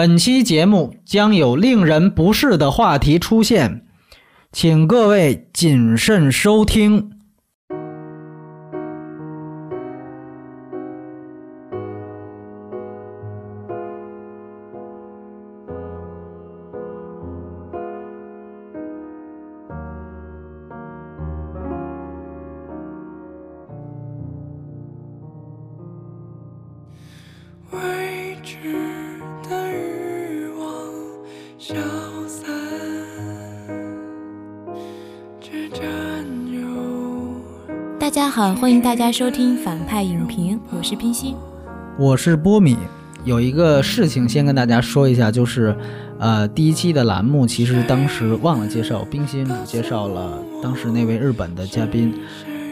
本期节目将有令人不适的话题出现，请各位谨慎收听。欢迎大家收听反派影评，我是冰心。我是波米，有一个事情先跟大家说一下，就是，呃，第一期的栏目其实当时忘了介绍，冰心只介绍了当时那位日本的嘉宾，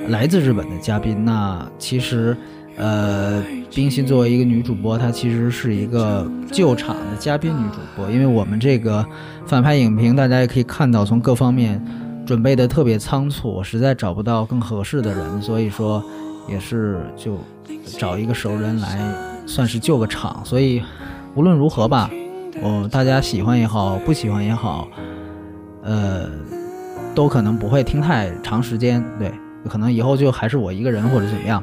来自日本的嘉宾。那其实，呃，冰心作为一个女主播，她其实是一个救场的嘉宾女主播，因为我们这个反派影评，大家也可以看到，从各方面准备的特别仓促，我实在找不到更合适的人，所以说也是就找一个熟人来算是救个场。所以无论如何吧，我大家喜欢也好，不喜欢也好，呃，都可能不会听太长时间，对，可能以后就还是我一个人或者怎么样。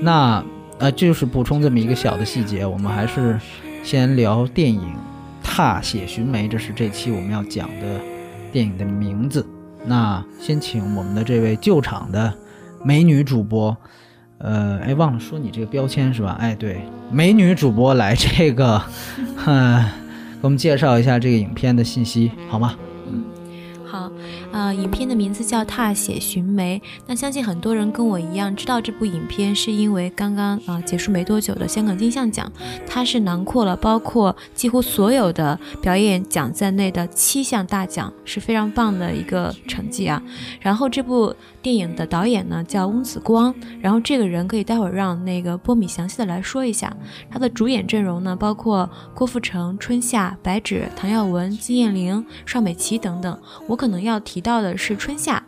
那呃，就是补充这么一个小的细节，我们还是先聊电影《踏雪寻梅》，这是这期我们要讲的电影的名字。那先请我们的这位救场的美女主播，呃，哎，忘了说你这个标签是吧？哎，对，美女主播来这个，嗯、给我们介绍一下这个影片的信息好吗？好，呃，影片的名字叫《踏雪寻梅》。那相信很多人跟我一样知道这部影片，是因为刚刚啊、结束没多久的香港金像奖，它是囊括了包括几乎所有的表演奖在内的七项大奖，是非常棒的一个成绩啊。然后这部电影的导演呢叫翁子光，然后这个人可以待会儿让那个波米详细的来说一下。他的主演阵容呢包括郭富城、春夏、白芷、唐耀文、金燕玲、邵美琪等等。我可能要提到的是春夏，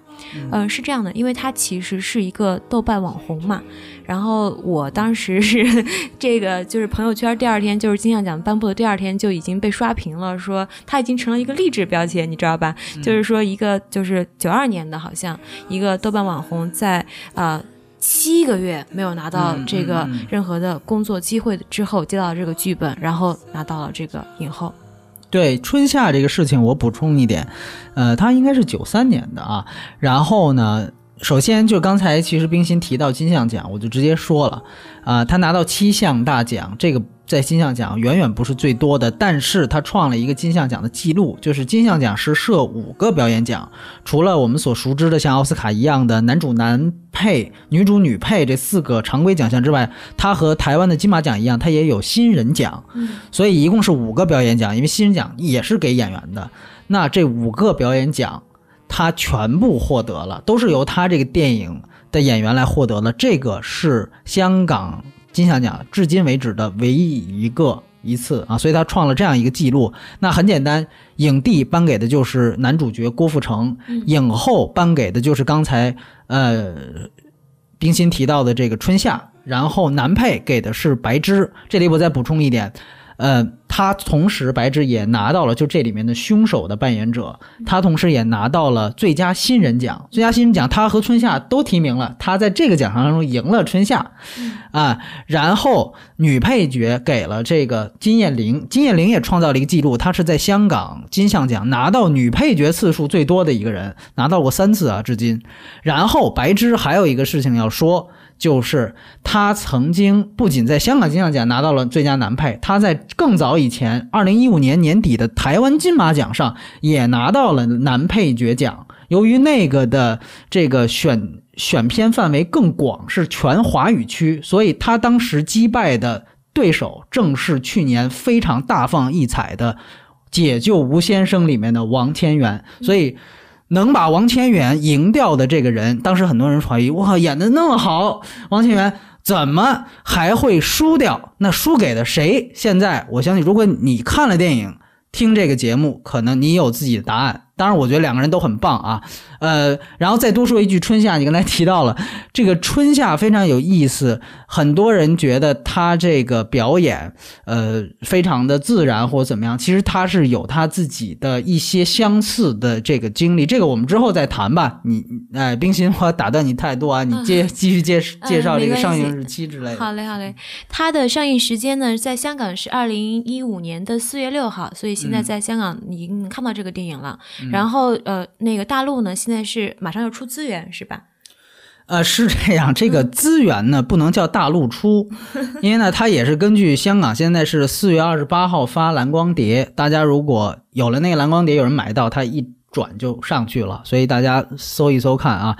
呃，是这样的，因为他其实是一个豆瓣网红嘛，然后我当时是这个就是朋友圈第二天就是金像奖颁布的第二天就已经被刷屏了，说他已经成了一个励志标签，你知道吧？就是说一个就是九二年的好像一个豆瓣网红在啊。呃七个月没有拿到这个嗯嗯嗯任何的工作机会之后，接到这个剧本，然后拿到了这个影后。对春夏这个事情，我补充一点，呃，他应该是九三年的啊。然后呢，首先就刚才其实冰心提到金像奖，我就直接说了，啊、他拿到七项大奖，这个在金像奖远远不是最多的，但是他创了一个金像奖的记录，就是金像奖是设五个表演奖，除了我们所熟知的像奥斯卡一样的男主男配、女主女配这四个常规奖项之外，他和台湾的金马奖一样，他也有新人奖。所以一共是五个表演奖，因为新人奖也是给演员的。那这五个表演奖，他全部获得了，都是由他这个电影的演员来获得了。这个是香港金像奖至今为止的唯一一个一次啊，所以他创了这样一个记录。那很简单，影帝颁给的就是男主角郭富城，影后颁给的就是刚才呃冰心提到的这个春夏，然后男配给的是白芝。这里我再补充一点，呃，他同时白芝也拿到了就这里面的凶手的扮演者，他同时也拿到了最佳新人奖。最佳新人奖，他和春夏都提名了，他在这个奖项当中赢了春夏，啊，然后女配角给了这个金燕玲，金燕玲也创造了一个记录，她是在香港金像奖拿到女配角次数最多的一个人，拿到过三次啊，至今。然后白芝还有一个事情要说，就是他曾经不仅在香港金像奖拿到了最佳男配，他在更早以前，二零一五年年底的台湾金马奖上也拿到了男配角奖。由于那个的这个选选片范围更广，是全华语区，所以他当时击败的对手正是去年非常大放异彩的《解救吴先生》里面的王千源，所以。能把王千源赢掉的这个人，当时很多人怀疑，哇，演的那么好，王千源怎么还会输掉？那输给了谁？现在我相信，如果你看了电影，听这个节目，可能你有自己的答案。当然，我觉得两个人都很棒啊。呃，然后再多说一句，春夏，你刚才提到了这个春夏非常有意思，很多人觉得他这个表演，呃，非常的自然或者怎么样，其实他是有他自己的一些相似的这个经历，这个我们之后再谈吧。你，哎，冰心，我打断你太多啊，你接 继续介介绍这个上映日期之类的。好嘞，好嘞。它的上映时间呢，在香港是二零一五年的四月六号，所以现在在香港已经看到这个电影了。然后呃，那个大陆呢，现在是马上要出资源，是吧？呃，是这样，这个资源呢不能叫大陆出，因为呢它也是根据香港现在是四月二十八号发蓝光碟，大家如果有了那个蓝光碟，有人买到，它一转就上去了，所以大家搜一搜看啊。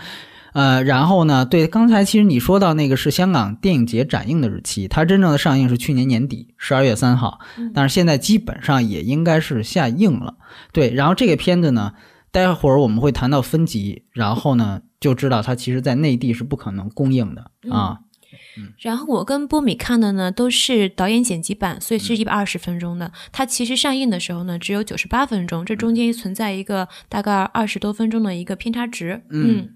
呃，然后呢，对，刚才其实你说到那个是香港电影节展映的日期，它真正的上映是去年年底十二月三号，但是现在基本上也应该是下映了。对，然后这个片子呢，待会儿我们会谈到分级，然后呢就知道它其实在内地是不可能公映的啊。嗯然后我跟波米看的呢都是导演剪辑版，所以是一百二十分钟的。它其实上映的时候呢只有九十八分钟，这中间存在一个大概二十多分钟的一个偏差值。嗯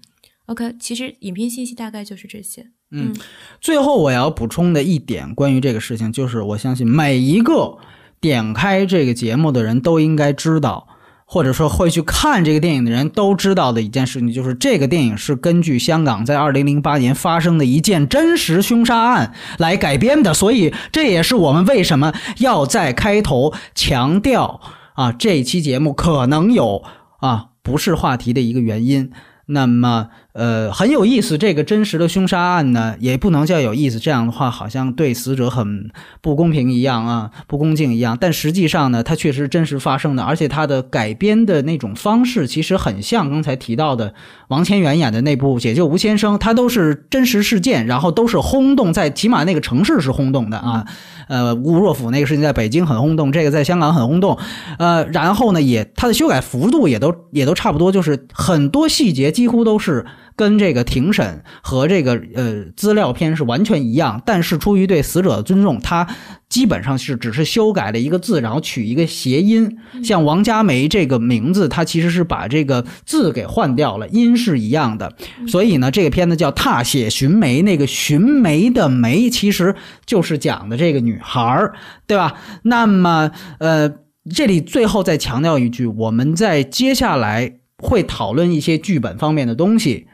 ，OK，其实影片信息大概就是这些。嗯，最后我要补充的一点关于这个事情，就是我相信每一个点开这个节目的人都应该知道，或者说会去看这个电影的人都知道的一件事情，就是这个电影是根据香港在二零零八年发生的一件真实凶杀案来改编的，所以这也是我们为什么要在开头强调啊这一期节目可能有啊不是话题的一个原因。那么，呃，很有意思。这个真实的凶杀案呢，也不能叫有意思。这样的话，好像对死者很不公平一样啊，不恭敬一样。但实际上呢，它确实真实发生的，而且它的改编的那种方式，其实很像刚才提到的王千源演的那部《解救吴先生》，它都是真实事件，然后都是轰动，在起码那个城市是轰动的啊。呃，吴若甫那个事情在北京很轰动，这个在香港很轰动，呃，然后呢，也它的修改幅度也都也都差不多，就是很多细节几乎都是跟这个庭审和这个呃资料片是完全一样，但是出于对死者的尊重，他基本上是只是修改了一个字，然后取一个谐音，像王佳梅这个名字，它其实是把这个字给换掉了，音是一样的，所以呢，这个片子叫《踏雪寻梅》，那个寻梅的梅其实就是讲的这个女孩儿，对吧？那么，呃，这里最后再强调一句，我们在接下来会讨论一些剧本方面的东西，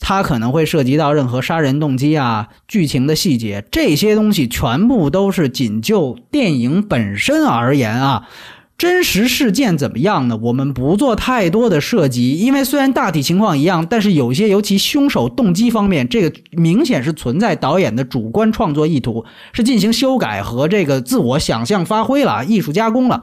它可能会涉及到任何杀人动机啊、剧情的细节，这些东西全部都是仅就电影本身而言啊。真实事件怎么样呢？我们不做太多的涉及，因为虽然大体情况一样，但是有些尤其凶手动机方面，这个明显是存在导演的主观创作意图，是进行修改和这个自我想象发挥了、艺术加工了。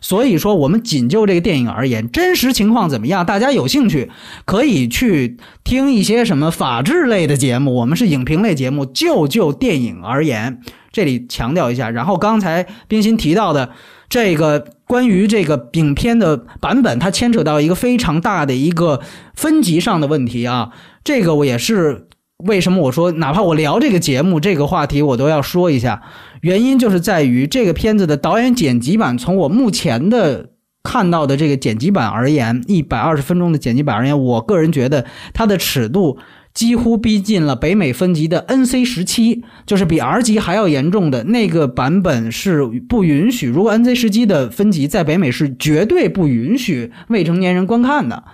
所以说，我们仅就这个电影而言，真实情况怎么样？大家有兴趣可以去听一些什么法制类的节目，我们是影评类节目，就就电影而言，这里强调一下。然后刚才冰心提到的这个关于这个影片的版本，它牵扯到一个非常大的一个分级上的问题啊。这个我也是为什么我说，哪怕我聊这个节目这个话题，我都要说一下。原因就是在于这个片子的导演剪辑版，从我目前的看到的这个剪辑版而言，一百二十分钟的剪辑版而言，我个人觉得它的尺度几乎逼近了北美分级的 NC 十七，就是比 R 级还要严重的那个版本是不允许。如果 NC 十七的分级在北美是绝对不允许未成年人观看的。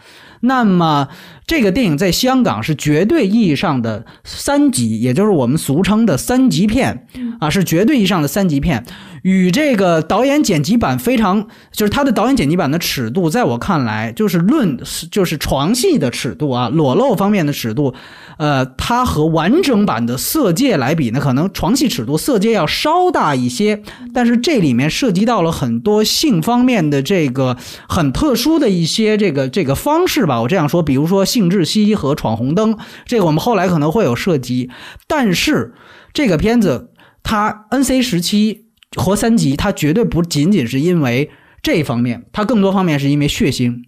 那么，这个电影在香港是绝对意义上的三级，也就是我们俗称的三级片啊，是绝对意义上的三级片。与这个导演剪辑版非常，就是它的导演剪辑版的尺度，在我看来，就是论就是床戏的尺度啊，裸露方面的尺度，呃，它和完整版的《色戒》来比呢，可能床戏尺度《色戒》要稍大一些，但是这里面涉及到了很多性方面的这个很特殊的一些这个这个方式吧，我这样说，比如说性窒息和闯红灯，这个我们后来可能会有涉及，但是这个片子它 NC 十七。和三级，它绝对不仅仅是因为这方面，它更多方面是因为血腥，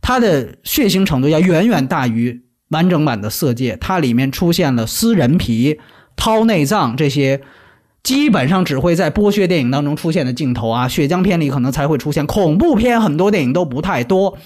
它的血腥程度要远远大于完整版的《色戒》，它里面出现了撕人皮、掏内脏这些，基本上只会在剥削电影当中出现的镜头啊，血浆片里可能才会出现，恐怖片很多电影都不太多。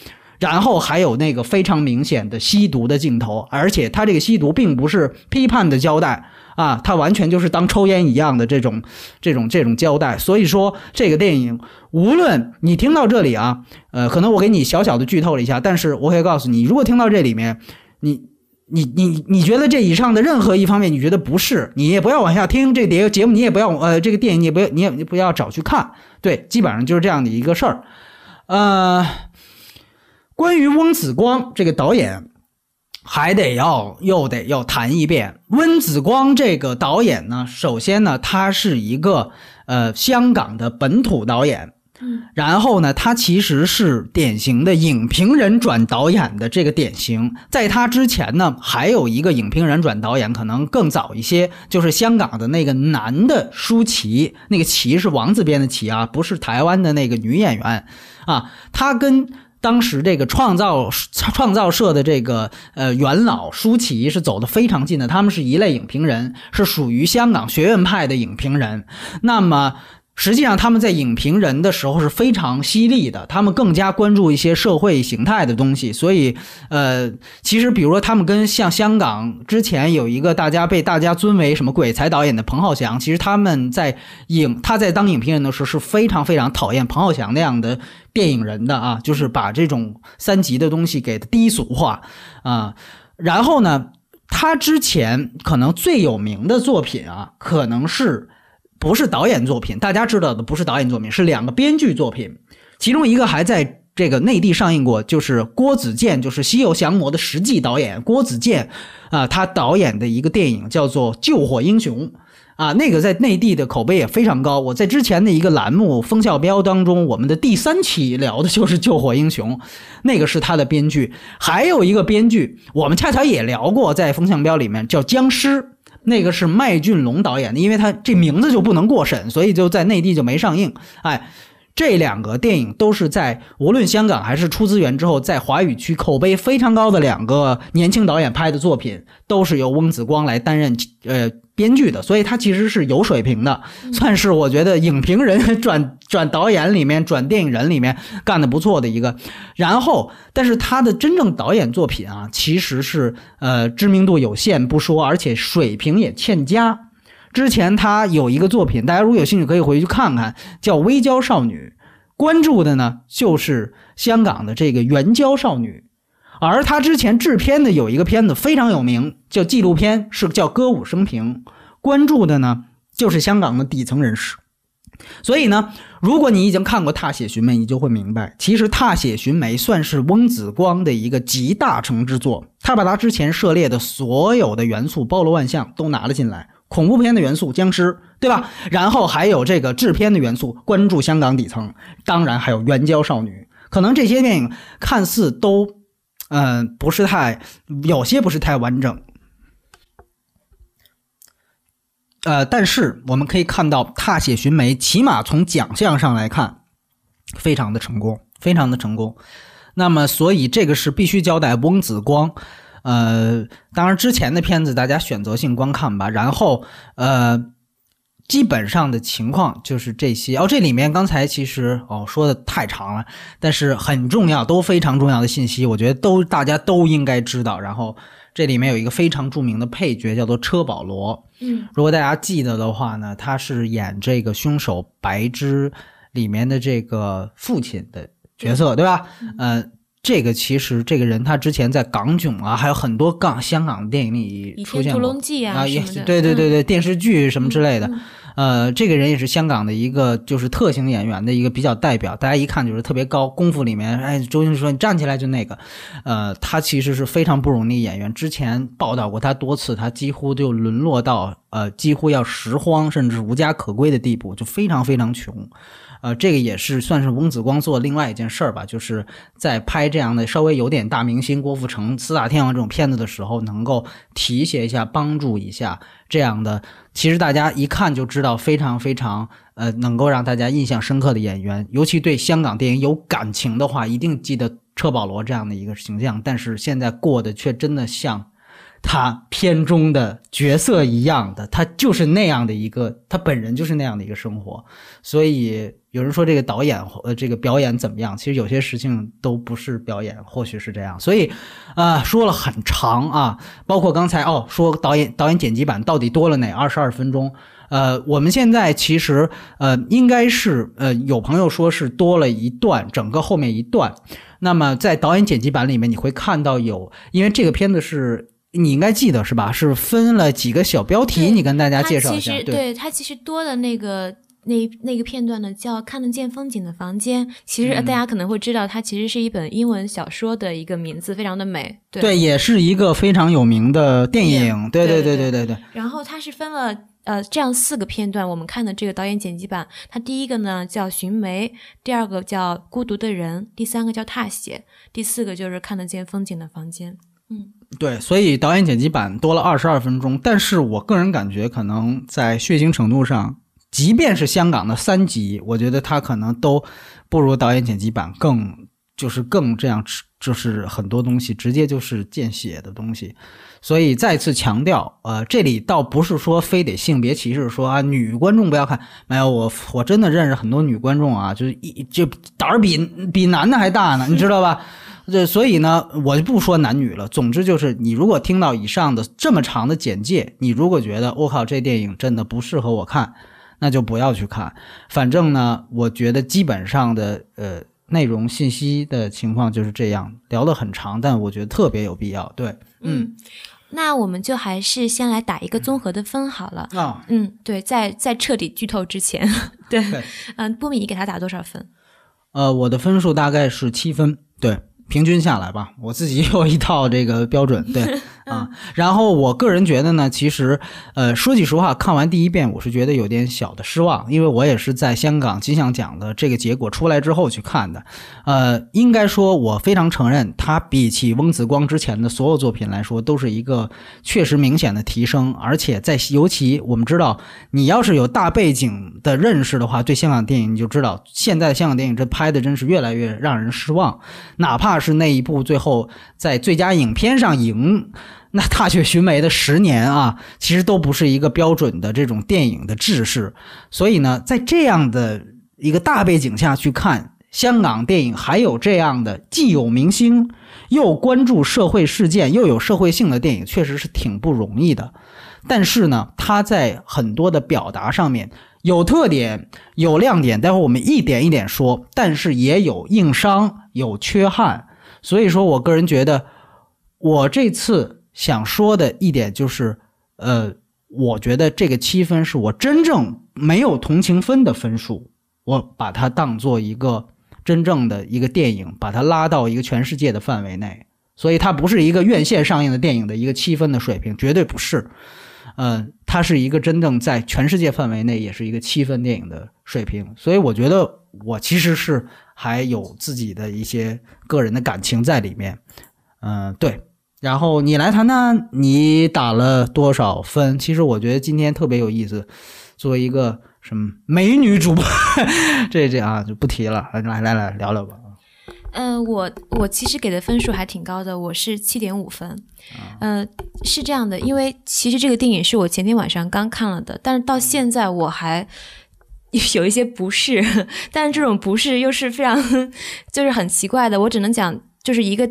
然后还有那个非常明显的吸毒的镜头，而且他这个吸毒并不是批判的交代啊，他完全就是当抽烟一样的这种这种这种交代。所以说这个电影，无论你听到这里啊，呃，可能我给你小小的剧透了一下，但是我可以告诉你，如果听到这里面，你。你你你觉得这以上的任何一方面你觉得不是，你也不要往下听这节节目，你也不要呃这个电影你也不要你也不要找去看，对，基本上就是这样的一个事儿。呃，关于翁子光这个导演，还得要又得要谈一遍。翁子光这个导演呢，首先呢，他是一个呃香港的本土导演。然后呢，他其实是典型的影评人转导演的这个典型。在他之前呢，还有一个影评人转导演，可能更早一些，就是香港的那个男的舒淇，那个淇是王字边的淇啊，不是台湾的那个女演员啊。他跟当时这个创造创造社的这个呃元老舒淇是走得非常近的，他们是一类影评人，是属于香港学院派的影评人。那么。实际上，他们在影评人的时候是非常犀利的，他们更加关注一些社会形态的东西。所以，呃，其实比如说，他们跟像香港之前有一个大家被大家尊为什么鬼才导演的彭浩翔，其实他们在影他在当影评人的时候是非常非常讨厌彭浩翔那样的电影人的啊，就是把这种三级的东西给低俗化啊。然后呢，他之前可能最有名的作品啊，可能是。不是导演作品，大家知道的不是导演作品，是两个编剧作品，其中一个还在这个内地上映过，就是郭子健，就是《西游降魔》的实际导演郭子健，啊，他导演的一个电影叫做《救火英雄》，啊，那个在内地的口碑也非常高。我在之前的一个栏目《风向标》当中，我们的第三期聊的就是《救火英雄》，那个是他的编剧，还有一个编剧，我们恰巧也聊过，在《风向标》里面叫僵尸。那个是麦浚龙导演的，因为他这名字就不能过审，所以就在内地就没上映。哎，这两个电影都是在无论香港还是出资源之后，在华语区口碑非常高的两个年轻导演拍的作品，都是由翁子光来担任呃。编剧的，所以他其实是有水平的，算是我觉得影评人转转导演里面转电影人里面干的不错的一个。然后，但是他的真正导演作品啊，其实是呃知名度有限不说，而且水平也欠佳。之前他有一个作品，大家如果有兴趣可以回去看看，叫《微娇少女》，关注的呢就是香港的这个援交少女。而他之前制片的有一个片子非常有名，叫纪录片，是叫《歌舞升平》，关注的呢就是香港的底层人士。所以呢，如果你已经看过《踏血寻梅》，你就会明白，其实《踏血寻梅》算是翁子光的一个集大成之作。他把他之前涉猎的所有的元素，包罗万象都拿了进来，恐怖片的元素，僵尸，对吧？然后还有这个制片的元素，关注香港底层，当然还有援交少女。可能这些电影看似都。嗯，不是太，有些不是太完整。呃，但是我们可以看到《踏血寻梅》，起码从奖项上来看，非常的成功，非常的成功。那么，所以这个是必须交代翁子光。呃，当然之前的片子大家选择性观看吧。然后，呃。基本上的情况就是这些哦。这里面刚才其实哦说的太长了，但是很重要，都非常重要的信息，我觉得都大家都应该知道。然后这里面有一个非常著名的配角叫做车保罗，嗯，如果大家记得的话呢，他是演这个凶手白芝里面的这个父亲的角色，对吧？呃，这个其实这个人他之前在港囧啊，还有很多港香港电影里出现过啊，也对对对对，电视剧什么之类的。呃，这个人也是香港的一个就是特型演员的一个比较代表，大家一看就是特别高。功夫里面，哎，周星驰说你站起来就那个，呃，他其实是非常不容易演员。之前报道过他多次，他几乎就沦落到呃几乎要拾荒甚至无家可归的地步，就非常非常穷。呃，这个也是算是翁子光做另外一件事儿吧，就是在拍这样的稍微有点大明星郭富城、四大天王这种片子的时候，能够提携一下、帮助一下这样的。其实大家一看就知道，非常非常呃，能够让大家印象深刻的演员，尤其对香港电影有感情的话，一定记得车保罗这样的一个形象。但是现在过得却真的像他片中的角色一样的，他就是那样的一个，他本人就是那样的一个生活。所以有人说这个导演呃这个表演怎么样？其实有些事情都不是表演，或许是这样。所以啊、说了很长啊，包括刚才哦说导演导演剪辑版到底多了哪二十二分钟？呃，我们现在其实呃应该是呃有朋友说是多了一段，整个后面一段。那么在导演剪辑版里面，你会看到有，因为这个片子是你应该记得是吧？是分了几个小标题，你跟大家介绍一下。其实对它其实多的那个那那个片段呢，叫《看得见风景的房间》。其实大家可能会知道，它其实是一本英文小说的一个名字，非常的美。对。对，也是一个非常有名的电电影。对对对对对对对。然后它是分了呃这样四个片段，我们看的这个导演剪辑版，它第一个呢叫《寻梅》，第二个叫《孤独的人》，第三个叫《踏雪》，第四个就是看得见风景的房间。对，所以导演剪辑版多了二十二分钟，但是我个人感觉可能在血腥程度上，即便是香港的三级，我觉得它可能都不如导演剪辑版更就是更这样，就是很多东西直接就是见血的东西。所以再次强调，呃，这里倒不是说非得性别歧视，说啊女观众不要看，没有我我真的认识很多女观众啊，就是一就胆儿比比男的还大呢，你知道吧？这所以呢，我就不说男女了。总之就是，你如果听到以上的这么长的简介，你如果觉得我靠这电影真的不适合我看，那就不要去看。反正呢，我觉得基本上的呃内容信息的情况就是这样，聊得很长，但我觉得特别有必要。对，嗯那我们就还是先来打一个综合的分好了。啊、嗯，对，在在彻底剧透之前，对，对嗯，波米，你给他打多少分？呃，我的分数大概是七分，对，平均下来吧，我自己有一套这个标准，对 啊。然后我个人觉得呢，其实呃，说句实话，看完第一遍，我是觉得有点小的失望，因为我也是在香港金像奖的这个结果出来之后去看的。呃，应该说，我非常承认，它比起翁子光之前的所有作品来说，都是一个确实明显的提升。而且在尤其我们知道，你要是有大背景的认识的话，对香港电影你就知道，现在香港电影这拍的真是越来越让人失望。哪怕是那一部最后在最佳影片上赢。那《踏雪寻梅》的十年啊，其实都不是一个标准的这种电影的制式，所以呢，在这样的一个大背景下去看香港电影，还有这样的既有明星又关注社会事件又有社会性的电影，确实是挺不容易的。但是呢，它在很多的表达上面有特点、有亮点，待会儿我们一点一点说，但是也有硬伤、有缺憾。所以说我个人觉得，我这次想说的一点就是，呃，我觉得这个七分是我真正没有同情分的分数，我把它当做一个真正的一个电影，把它拉到一个全世界的范围内。所以它不是一个院线上映的电影的一个七分的水平，绝对不是。呃，它是一个真正在全世界范围内也是一个七分电影的水平。所以我觉得我其实是还有自己的一些个人的感情在里面。嗯、对。然后你来谈谈你打了多少分？其实我觉得今天特别有意思，作为一个什么美女主播，这这啊就不提了，来来来聊聊吧。嗯、我我其实给的分数还挺高的，我是七点五分。呃，是这样的，因为其实这个电影是我前天晚上刚看了的，但是到现在我还有一些不适，但是这种不适又是非常就是很奇怪的，我只能讲就是一个。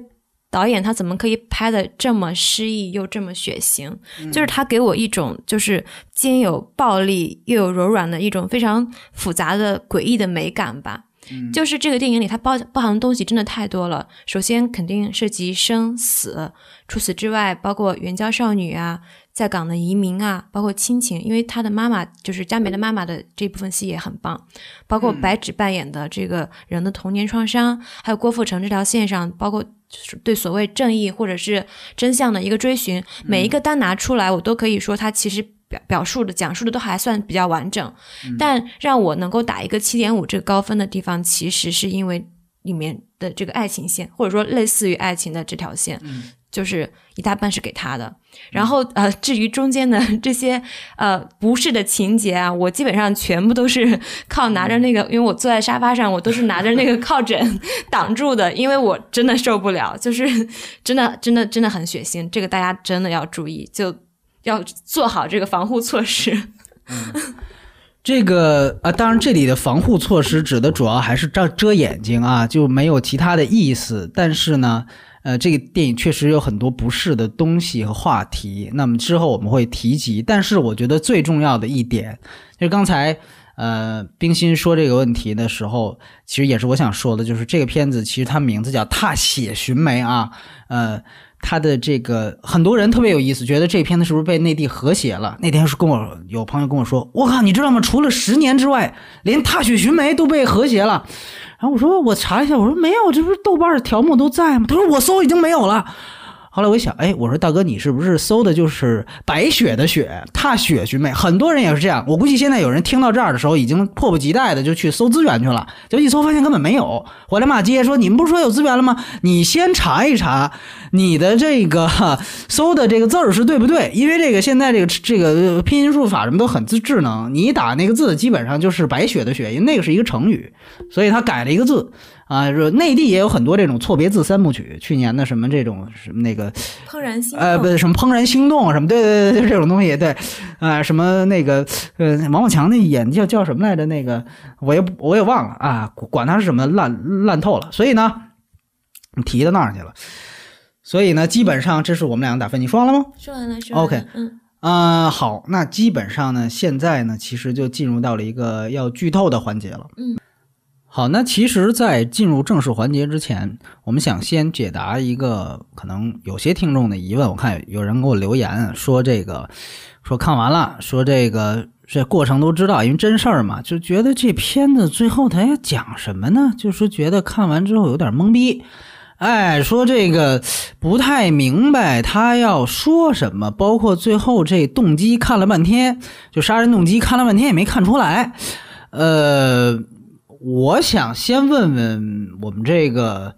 导演他怎么可以拍的这么诗意又这么血腥？就是他给我一种就是兼有暴力又有柔软的一种非常复杂的诡异的美感吧。就是这个电影里它包包含的东西真的太多了。首先肯定涉及生死，除此之外，包括援交少女啊，在港的移民啊，包括亲情，因为他的妈妈就是佳梅的妈妈的这部分戏也很棒，包括白纸扮演的这个人的童年创伤，还有郭富城这条线上，包括就是对所谓正义或者是真相的一个追寻，每一个单拿出来，我都可以说它其实表表述的、讲述的都还算比较完整。但让我能够打一个七点五这个高分的地方，其实是因为里面的这个爱情线，或者说类似于爱情的这条线，就是一大半是给他的。然后呃，至于中间的 这些呃不适的情节啊，我基本上全部都是 靠拿着那个，因为我坐在沙发上，我都是拿着那个靠枕 挡住的，因为我真的受不了，就是真的真的真的很血腥，这个大家真的要注意，就要做好这个防护措施。这个啊，当然这里的防护措施指的主要还是遮遮眼睛啊，就没有其他的意思。但是呢，呃，这个电影确实有很多不适的东西和话题，那么之后我们会提及。但是我觉得最重要的一点，就是刚才呃冰心说这个问题的时候，其实也是我想说的，就是这个片子其实它名字叫《踏雪寻梅》啊，呃。他的这个很多人特别有意思，觉得这片子是不是被内地和谐了？那天是跟我有朋友跟我说，我靠，你知道吗？除了十年之外，连《踏雪寻梅》都被和谐了。然后我说我查一下，我说没有，这不是豆瓣条目都在吗？他说我搜已经没有了。后来我一想，哎，我说大哥，你是不是搜的就是白雪的雪，踏雪寻梅？很多人也是这样。我估计现在有人听到这儿的时候，已经迫不及待的就去搜资源去了，就一搜发现根本没有，回来骂街说你们不是说有资源了吗？你先查一查你的这个搜的这个字儿是对不对？因为这个现在这个这个拼音输入法什么都很智智能，你打那个字基本上就是白雪的雪，因为那个是一个成语，所以他改了一个字。啊，说内地也有很多这种错别字三部曲，去年的什么这种什么那个怦然心呃，不是什么怦然心动什么，对对对对，这种东西对，啊，什么那个呃，王宝强那演叫叫什么来着？那个我也我也忘了啊，管他是什么烂烂透了。所以呢，你提到那儿去了，所以呢，基本上这是我们两个打分，你说完了吗？说完了，说完了 OK 嗯，啊、好，那基本上呢，现在呢，其实就进入到了一个要剧透的环节了。嗯，好，那其实，在进入正式环节之前，我们想先解答一个可能有些听众的疑问。我看有人给我留言说，这个说看完了，说这个这过程都知道，因为真事儿嘛，就觉得这片子最后他要讲什么呢？就是觉得看完之后有点懵逼。哎，说这个不太明白他要说什么，包括最后这动机看了半天，就杀人动机看了半天也没看出来。呃，我想先问问我们这个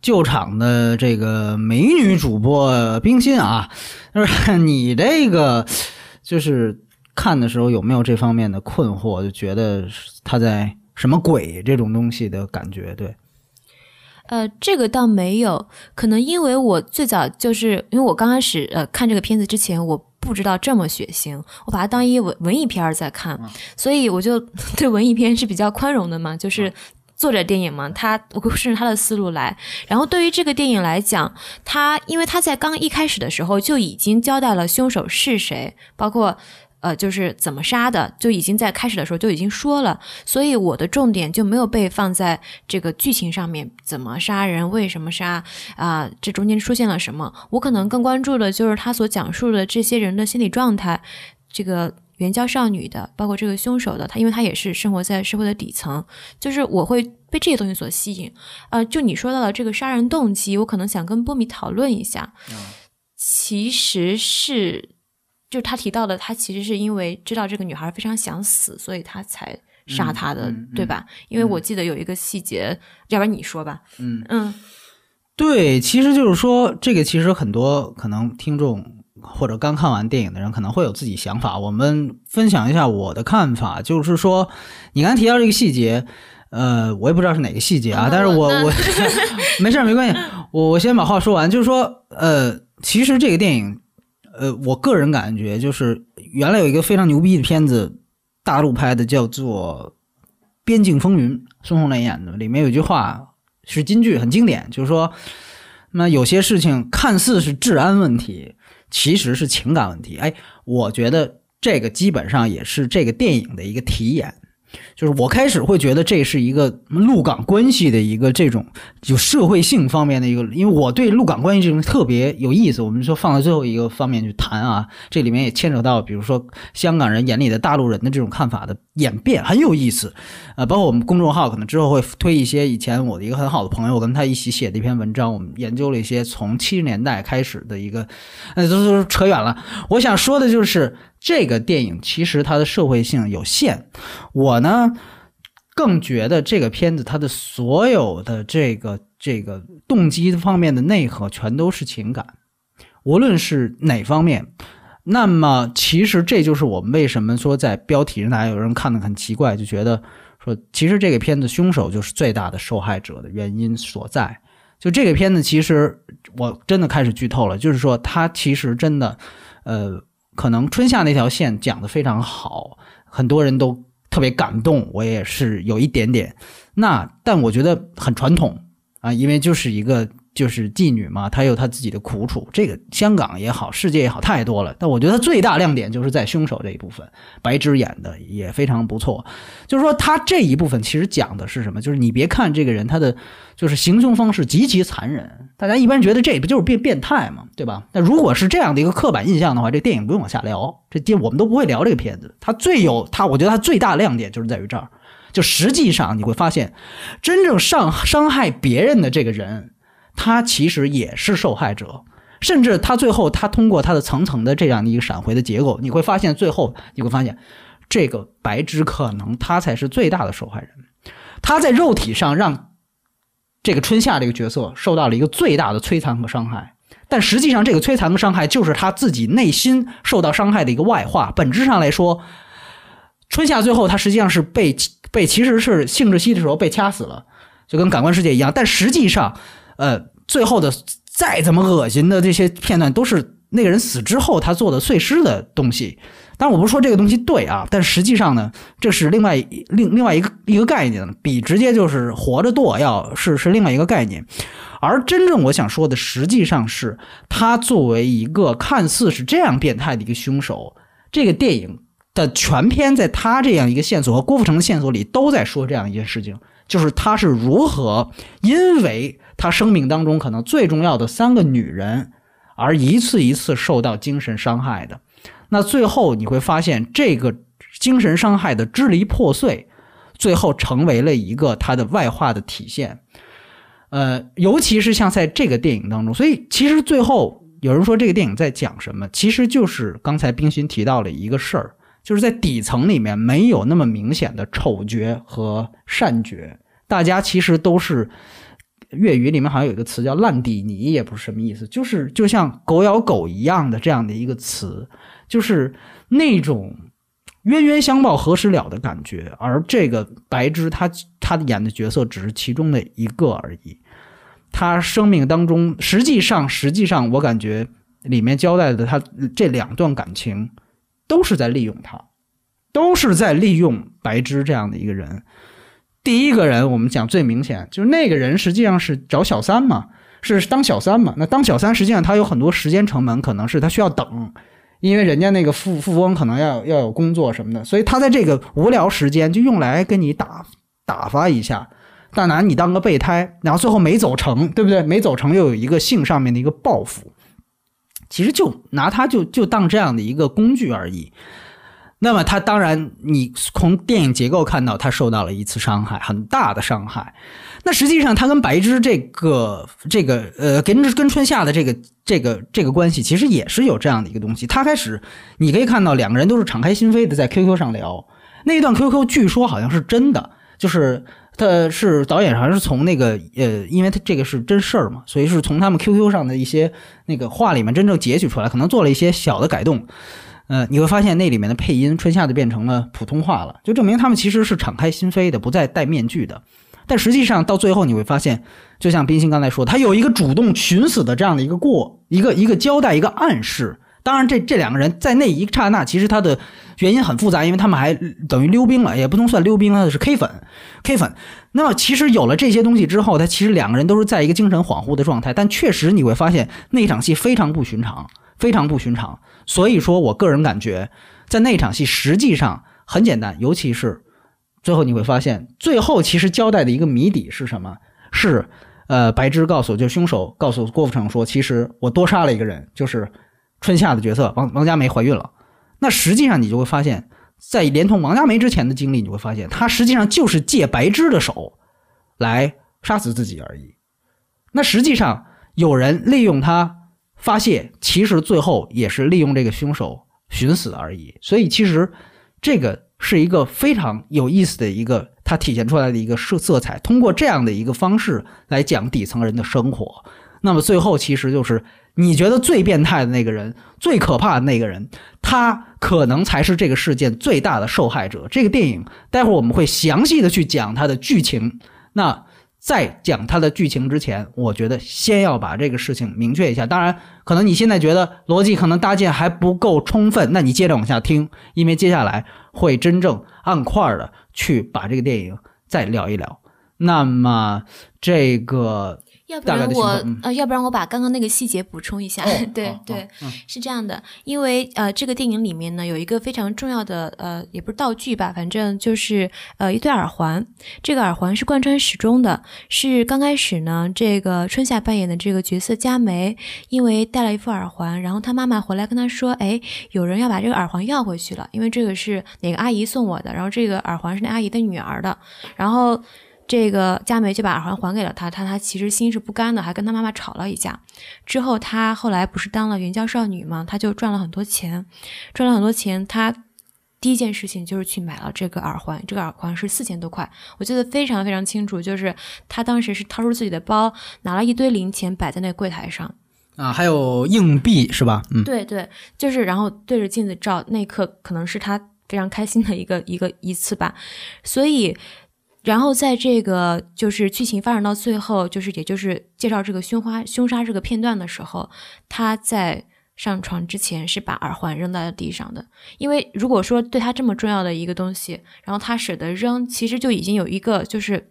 救场的这个美女主播冰心啊，就是 你这个就是看的时候有没有这方面的困惑？就觉得他在什么鬼这种东西的感觉？对，呃，这个倒没有，可能因为我最早就是因为我刚开始呃看这个片子之前，我不知道这么血腥，我把它当一文文艺片儿在看，所以我就 对文艺片是比较宽容的嘛，就是。作者电影嘛，他我会顺着他的思路来。然后对于这个电影来讲，他因为他在刚一开始的时候就已经交代了凶手是谁，包括呃就是怎么杀的，就已经在开始的时候就已经说了，所以我的重点就没有被放在这个剧情上面，怎么杀人，为什么杀啊、这中间出现了什么？我可能更关注的就是他所讲述的这些人的心理状态，这个。援交少女的，包括这个凶手的，他因为他也是生活在社会的底层，就是我会被这些东西所吸引。呃，就你说到的这个杀人动机，我可能想跟波米讨论一下。其实是，就是他提到的，他其实是因为知道这个女孩非常想死，所以他才杀她的，对吧？因为我记得有一个细节，要不然你说吧。嗯嗯对，其实就是说，这个其实很多可能听众或者刚看完电影的人可能会有自己想法。我们分享一下我的看法，就是说，你刚才提到这个细节，呃，我也不知道是哪个细节啊，啊但是我我 没事儿没关系，我我先把话说完，就是说，呃，其实这个电影，呃，我个人感觉就是原来有一个非常牛逼的片子，大陆拍的叫做《边境风云》，孙红雷演的，里面有句话是金句，很经典，就是说，那有些事情看似是治安问题，其实是情感问题。哎，我觉得这个基本上也是这个电影的一个题眼。就是我开始会觉得这是一个陆港关系的一个这种就社会性方面的一个，因为我对陆港关系这种特别有意思。我们说放到最后一个方面去谈啊，这里面也牵扯到，比如说香港人眼里的大陆人的这种看法的演变，很有意思。呃，包括我们公众号可能之后会推一些以前我的一个很好的朋友，我跟他一起写的一篇文章，我们研究了一些从七十年代开始的一个，那，都都扯远了。我想说的就是这个电影其实它的社会性有限，我呢更觉得这个片子它的所有的这个这个动机方面的内核全都是情感。无论是哪方面。那么，其实这就是我们为什么说在标题上，大家有人看的很奇怪，就觉得说，其实这个片子凶手就是最大的受害者的原因所在。就这个片子，其实我真的开始剧透了，就是说它其实真的，呃，可能春夏那条线讲的非常好，很多人都特别感动，我也是有一点点。那但我觉得很传统啊，因为就是一个。就是妓女嘛，她有她自己的苦楚。这个香港也好，世界也好，太多了。但我觉得最大亮点就是在凶手这一部分，白芝演的也非常不错。就是说，他这一部分其实讲的是什么？就是你别看这个人，他的就是行凶方式极其残忍，大家一般觉得这不就是变变态嘛，对吧？那如果是这样的一个刻板印象的话，这电影不用往下聊，这电我们都不会聊这个片子。它最有它，我觉得它最大亮点就是在于这儿，就实际上你会发现，真正伤伤害别人的这个人。他其实也是受害者，甚至他最后他通过他的层层的这样的一个闪回的结构，你会发现最后你会发现，这个白芝可能他才是最大的受害人，他在肉体上让这个春夏这个角色受到了一个最大的摧残和伤害，但实际上这个摧残和伤害就是他自己内心受到伤害的一个外化。本质上来说，春夏最后他实际上是被被其实是性窒息的时候被掐死了，就跟感官世界一样，但实际上。呃，最后的再怎么恶心的这些片段，都是那个人死之后他做的碎尸的东西。但我不是说这个东西对啊，但实际上呢，这是另外另另外一个一个概念，比直接就是活着剁要是是另外一个概念。而真正我想说的，实际上是他作为一个看似是这样变态的一个凶手，这个电影的全篇在他这样一个线索和郭富城的线索里都在说这样一件事情，就是他是如何因为。他生命当中可能最重要的三个女人，而一次一次受到精神伤害的，那最后你会发现，这个精神伤害的支离破碎，最后成为了一个他的外化的体现。呃，尤其是像在这个电影当中，所以其实最后有人说这个电影在讲什么，其实就是刚才冰心提到了一个事儿，就是在底层里面没有那么明显的丑角和善角，大家其实都是。粤语里面好像有一个词叫“烂底泥”，也不是什么意思，就是就像“狗咬狗”一样的这样的一个词，就是那种冤冤相报何时了的感觉。而这个白芝，他他演的角色只是其中的一个而已。他生命当中，实际上实际上，我感觉里面交代的他这两段感情，都是在利用他，都是在利用白芝这样的一个人。第一个人，我们讲最明显就是那个人实际上是找小三嘛，是当小三嘛。那当小三实际上他有很多时间成本，可能是他需要等，因为人家那个富富翁可能要要有工作什么的，所以他在这个无聊时间就用来跟你打打发一下，但拿你当个备胎，然后最后没走成，对不对？没走成又有一个性上面的一个报复，其实就拿他就就当这样的一个工具而已。那么他当然，你从电影结构看到他受到了一次伤害，很大的伤害。那实际上他跟白芝这个这个呃，跟跟春夏的这个这个这个关系，其实也是有这样的一个东西。他开始你可以看到两个人都是敞开心扉的在 QQ 上聊，那一段 QQ 据说好像是真的，就是他是导演好像是从那个呃，因为他这个是真事儿嘛，所以是从他们 QQ 上的一些那个话里面真正截取出来，可能做了一些小的改动。呃，你会发现那里面的配音春夏就变成了普通话了，就证明他们其实是敞开心扉的，不再戴面具的。但实际上到最后你会发现，就像冰心刚才说，他有一个主动寻死的这样的一个过一个一个交代一个暗示。当然，这这两个人在那一刹那，其实他的原因很复杂，因为他们还等于溜冰了，也不能算溜冰了，是 K 粉，K 粉。那么其实有了这些东西之后，他其实两个人都是在一个精神恍惚的状态。但确实你会发现那场戏非常不寻常，非常不寻常。所以说我个人感觉，在那场戏实际上很简单，尤其是最后你会发现，最后其实交代的一个谜底是什么？是呃，白芝告诉就凶手告诉郭富城说，其实我多杀了一个人，就是春夏的角色王王佳梅怀孕了。那实际上你就会发现，在连同王佳梅之前的经历，你会发现他实际上就是借白芝的手来杀死自己而已。那实际上有人利用他。发泄其实最后也是利用这个凶手寻死而已，所以其实这个是一个非常有意思的一个它体现出来的一个色色彩。通过这样的一个方式来讲底层人的生活，那么最后其实就是你觉得最变态的那个人、最可怕的那个人，他可能才是这个事件最大的受害者。这个电影待会儿我们会详细的去讲它的剧情。那在讲它的剧情之前，我觉得先要把这个事情明确一下。当然，可能你现在觉得逻辑可能搭建还不够充分，那你接着往下听，因为接下来会真正按块儿的去把这个电影再聊一聊。那么这个要不然我呃，要不然我把刚刚那个细节补充一下。哦 对好对，是这样的，因为呃，这个电影里面呢有一个非常重要的呃，也不是道具吧，反正就是呃一对耳环。这个耳环是贯穿始终的，是刚开始呢，这个春夏扮演的这个角色佳梅，因为戴了一副耳环，然后她妈妈回来跟她说，哎，有人要把这个耳环要回去了，因为这个是哪个阿姨送我的，然后这个耳环是那阿姨的女儿的，然后。这个佳梅就把耳环还给了他，他他其实心是不甘的，还跟他妈妈吵了一架。之后他后来不是当了援交少女嘛，他就赚了很多钱，赚了很多钱，他第一件事情就是去买了这个耳环，这个耳环是四千多块，我记得非常非常清楚，就是他当时是掏出自己的包，拿了一堆零钱摆在那柜台上，啊，还有硬币是吧？嗯，对对，就是然后对着镜子照，那一刻可能是他非常开心的一个一个一次吧，所以。然后在这个就是剧情发展到最后，就是也就是介绍这个凶花凶杀这个片段的时候，他在上床之前是把耳环扔在了地上的。因为如果说对他这么重要的一个东西，然后他舍得扔，其实就已经有一个就是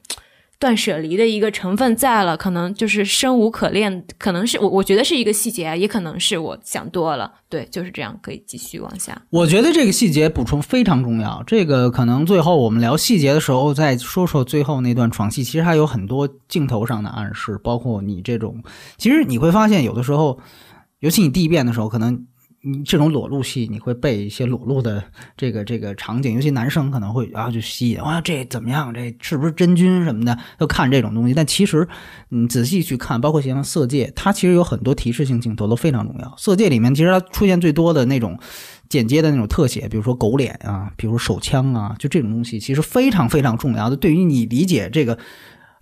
断舍离的一个成分在了，可能就是生无可恋，可能是我我觉得是一个细节，也可能是我想多了。对，就是这样，可以继续往下。我觉得这个细节补充非常重要。这个可能最后我们聊细节的时候再说说最后那段床戏，其实还有很多镜头上的暗示，包括你这种，其实你会发现有的时候，尤其你第一遍的时候，可能这种裸露戏，你会被一些裸露的这个这个场景，尤其男生可能会啊就吸引，哇这怎么样？这是不是真菌什么的？都看这种东西，但其实你仔细去看，包括像《色戒》，它其实有很多提示性镜头都非常重要。《色戒》里面其实它出现最多的那种剪接的那种特写，比如说狗脸啊，比如手枪啊，就这种东西，其实非常非常重要的，对于你理解这个。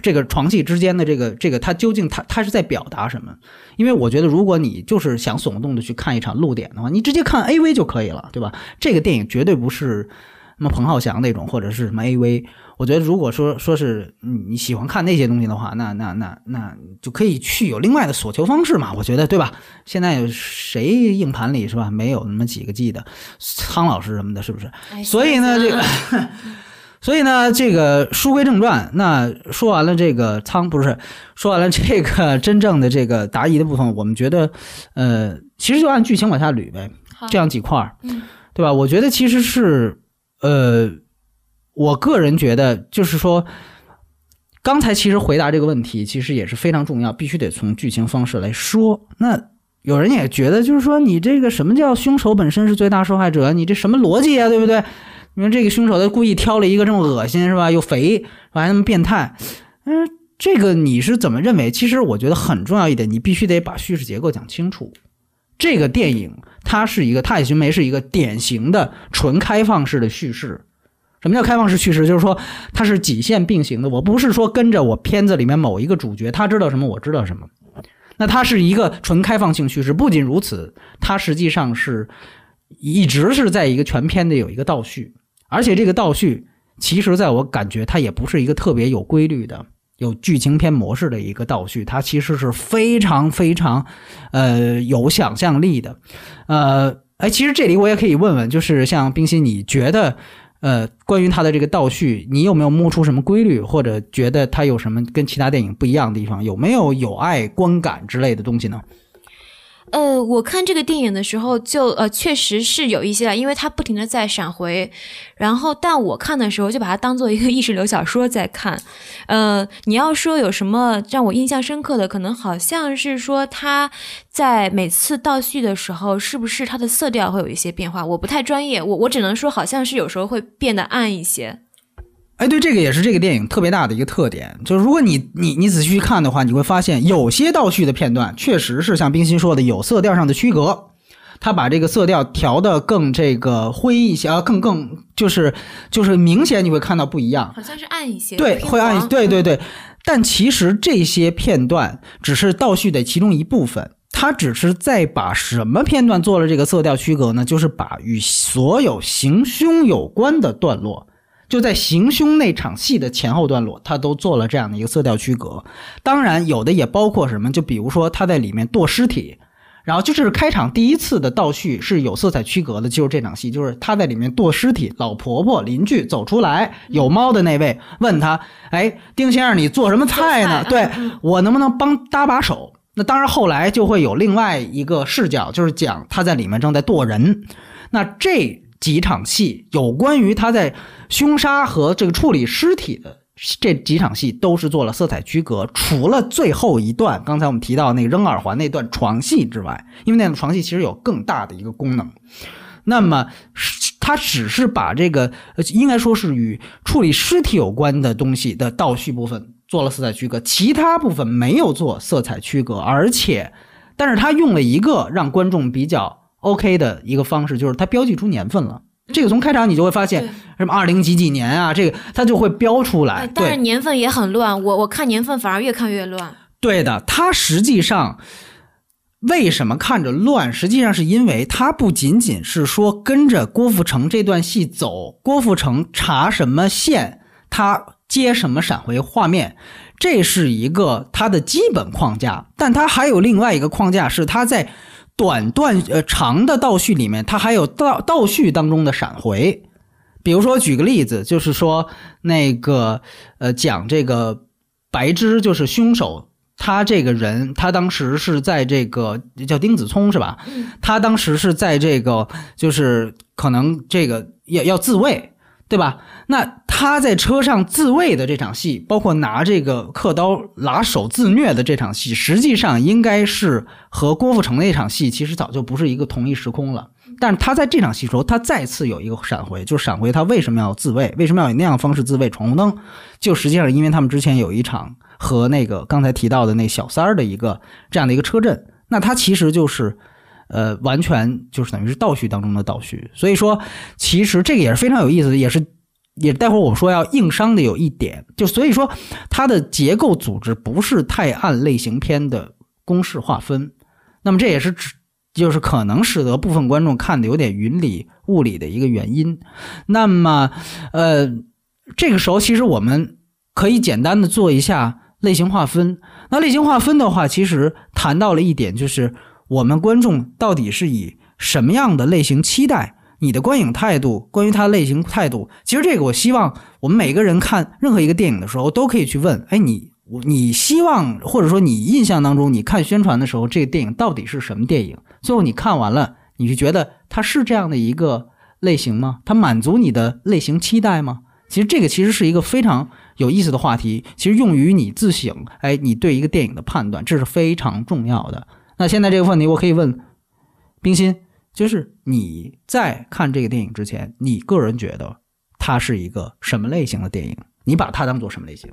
这个床戏之间的这个这个，它究竟它它是在表达什么？因为我觉得，如果你就是想耸动的去看一场露点的话，你直接看 A V 就可以了，对吧？这个电影绝对不是什么彭浩翔那种，或者是什么 A V。我觉得，如果说说是嗯你喜欢看那些东西的话，那那那那就可以去有另外的索求方式嘛。我觉得，对吧？现在谁硬盘里是吧？没有那么几个 G 的，苍老师什么的，是不是？哎所以呢，这个，所以呢，这个书归正传，那说完了这个仓，不是说完了这个真正的这个答疑的部分，我们觉得，呃，其实就按剧情往下捋呗，这样几块儿，嗯对吧？我觉得其实是，呃，我个人觉得就是说。刚才其实回答这个问题，其实也是非常重要，必须得从剧情方式来说。那有人也觉得，就是说你这个什么叫凶手本身是最大受害者？你这什么逻辑啊，对不对？你说这个凶手他故意挑了一个这么恶心是吧，又肥，还那么变态，嗯，这个你是怎么认为？其实我觉得很重要一点，你必须得把叙事结构讲清楚。这个电影它是一个《太寻梅》是一个典型的纯开放式的叙事。什么叫开放式叙事？就是说它是几线并行的。我不是说跟着我片子里面某一个主角，他知道什么，我知道什么。那它是一个纯开放性叙事。不仅如此，它实际上是一直是在一个全片的有一个倒叙，而且这个倒叙其实在我感觉它也不是一个特别有规律的。有剧情片模式的一个倒叙，它其实是非常非常，呃，有想象力的，呃，哎，其实这里我也可以问问，就是像冰心，你觉得，呃，关于它的这个倒叙，你有没有摸出什么规律，或者觉得它有什么跟其他电影不一样的地方？有没有有爱观感之类的东西呢？呃，我看这个电影的时候就，呃，确实是有一些啦，因为它不停的在闪回，然后但我看的时候就把它当做一个 意识流小说在看。呃，你要说有什么让我印象深刻的，可能好像是说他在每次倒叙的时候，是不是它的色调会有一些变化？我不太专业，我我只能说好像是有时候会变得暗一些。哎，对，这个也是这个电影特别大的一个特点，就是如果你你你仔细去看的话，你会发现有些倒叙的片段确实是像冰心说的有色调上的区隔，他把这个色调调的更这个灰一些，啊，更更就是就是明显你会看到不一样，好像是暗一些，对，会暗，黄对对对。但其实这些片段只是倒叙的其中一部分，它他只是在把什么片段做了这个色调区隔呢？就是把与所有行凶有关的段落，就在行凶那场戏的前后段落，他都做了这样的一个色调区隔。当然，有的也包括什么，就比如说他在里面剁尸体。然后就是开场第一次的倒叙是有色彩区隔的，就是这场戏，就是他在里面剁尸体，老婆婆邻居走出来，有猫的那位问他：“哎，丁先生，你做什么菜呢？对我能不能帮搭把手？”那当然，后来就会有另外一个视角，就是讲他在里面正在剁人。那这几场戏有关于他在凶杀和这个处理尸体的这几场戏都是做了色彩区隔，除了最后一段，刚才我们提到那个扔耳环那段床戏之外，因为那段床戏其实有更大的一个功能。那么他只是把这个应该说是与处理尸体有关的东西的倒叙部分做了色彩区隔，其他部分没有做色彩区隔，而且，但是他用了一个让观众比较 OK 的一个方式，就是它标记出年份了。这个从开场你就会发现，什么二零几几年啊，这个它就会标出来。哎但是年份也很乱，我我看年份反而越看越乱。对的，它实际上为什么看着乱？实际上是因为它不仅仅是说跟着郭富城这段戏走，郭富城查什么线，他接什么闪回画面，这是一个它的基本框架。但它还有另外一个框架，是它在短段呃长的倒叙里面，它还有倒倒叙当中的闪回。比如说，举个例子，就是说那个呃，讲这个白芝就是凶手，他这个人，他当时是在这个叫丁子聪是吧？他当时是在这个就是可能这个要要自卫，对吧？那他在车上自卫的这场戏，包括拿这个刻刀拉手自虐的这场戏，实际上应该是和郭富城那场戏其实早就不是一个同一时空了。但是他在这场戏时候，他再次有一个闪回，就是闪回他为什么要自卫，为什么要以那样的方式自卫闯红灯，就实际上因为他们之前有一场和那个刚才提到的那小三儿的一个这样的一个车震，那他其实就是。呃，完全就是等于是倒叙当中的倒叙，所以说其实这个也是非常有意思的，也是也待会儿我说要硬伤的有一点，就所以说它的结构组织不是太按类型片的公式划分，那么这也是指就是可能使得部分观众看的有点云里雾里的一个原因。那么呃，这个时候其实我们可以简单的做一下类型划分。那类型划分的话，其实谈到了一点，就是我们观众到底是以什么样的类型期待。你的观影态度，关于它类型态度，其实这个我希望我们每个人看任何一个电影的时候，都可以去问：哎，你你希望或者说你印象当中，你看宣传的时候，这个电影到底是什么电影？最后你看完了，你就觉得它是这样的一个类型吗？它满足你的类型期待吗？其实这个其实是一个非常有意思的话题，其实用于你自省，哎，你对一个电影的判断，这是非常重要的。那现在这个问题，我可以问冰心，就是你在看这个电影之前，你个人觉得它是一个什么类型的电影？你把它当做什么类型？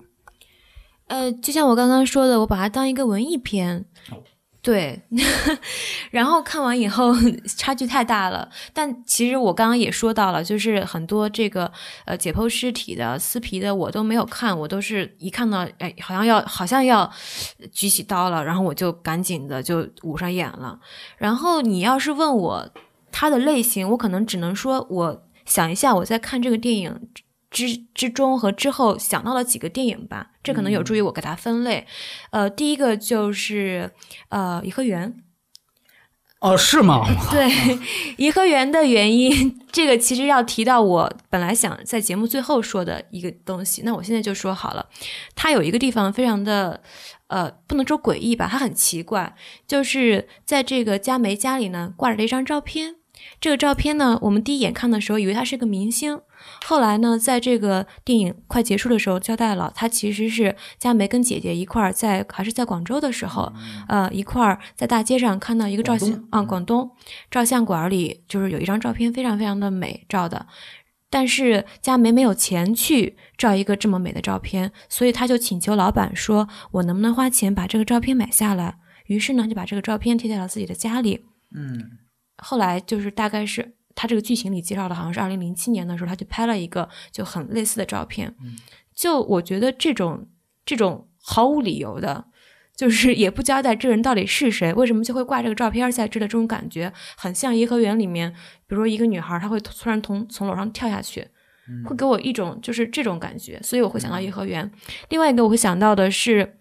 呃，就像我刚刚说的，我把它当一个文艺片，对，然后看完以后差距太大了。但其实我刚刚也说到了，就是很多这个呃解剖尸体的、撕皮的，我都没有看，我都是一看到哎，好像要好像要举起刀了，然后我就赶紧的就捂上眼了。然后你要是问我它的类型，我可能只能说我想一下我在看这个电影。之之中和之后想到了几个电影吧，这可能有助于我给它分类。呃，第一个就是呃颐和园，哦，是吗？对，颐和园的原因，这个其实要提到我本来想在节目最后说的一个东西，那我现在就说好了。它有一个地方非常的，呃，不能说诡异吧，它很奇怪，就是在这个佳梅家里呢挂着了一张照片。这个照片呢，我们第一眼看的时候以为他是个明星，后来呢，在这个电影快结束的时候交代了，他其实是佳梅跟姐姐一块儿在还是在广州的时候，呃，一块儿在大街上看到一个照相啊，广东照相馆里就是有一张照片，非常非常的美照的，但是佳梅没有钱去照一个这么美的照片，所以他就请求老板说：“我能不能花钱把这个照片买下来？”于是呢，就把这个照片贴在了自己的家里。嗯后来就是大概是他这个剧情里介绍的，好像是二零零七年的时候，他就拍了一个就很类似的照片。就我觉得这种这种毫无理由的，就是也不交代这人到底是谁，为什么就会挂这个照片在这的这种感觉，很像《颐和园》里面，比如说一个女孩，她会突然从从楼上跳下去，会给我一种就是这种感觉，所以我会想到《颐和园》。另外一个我会想到的是，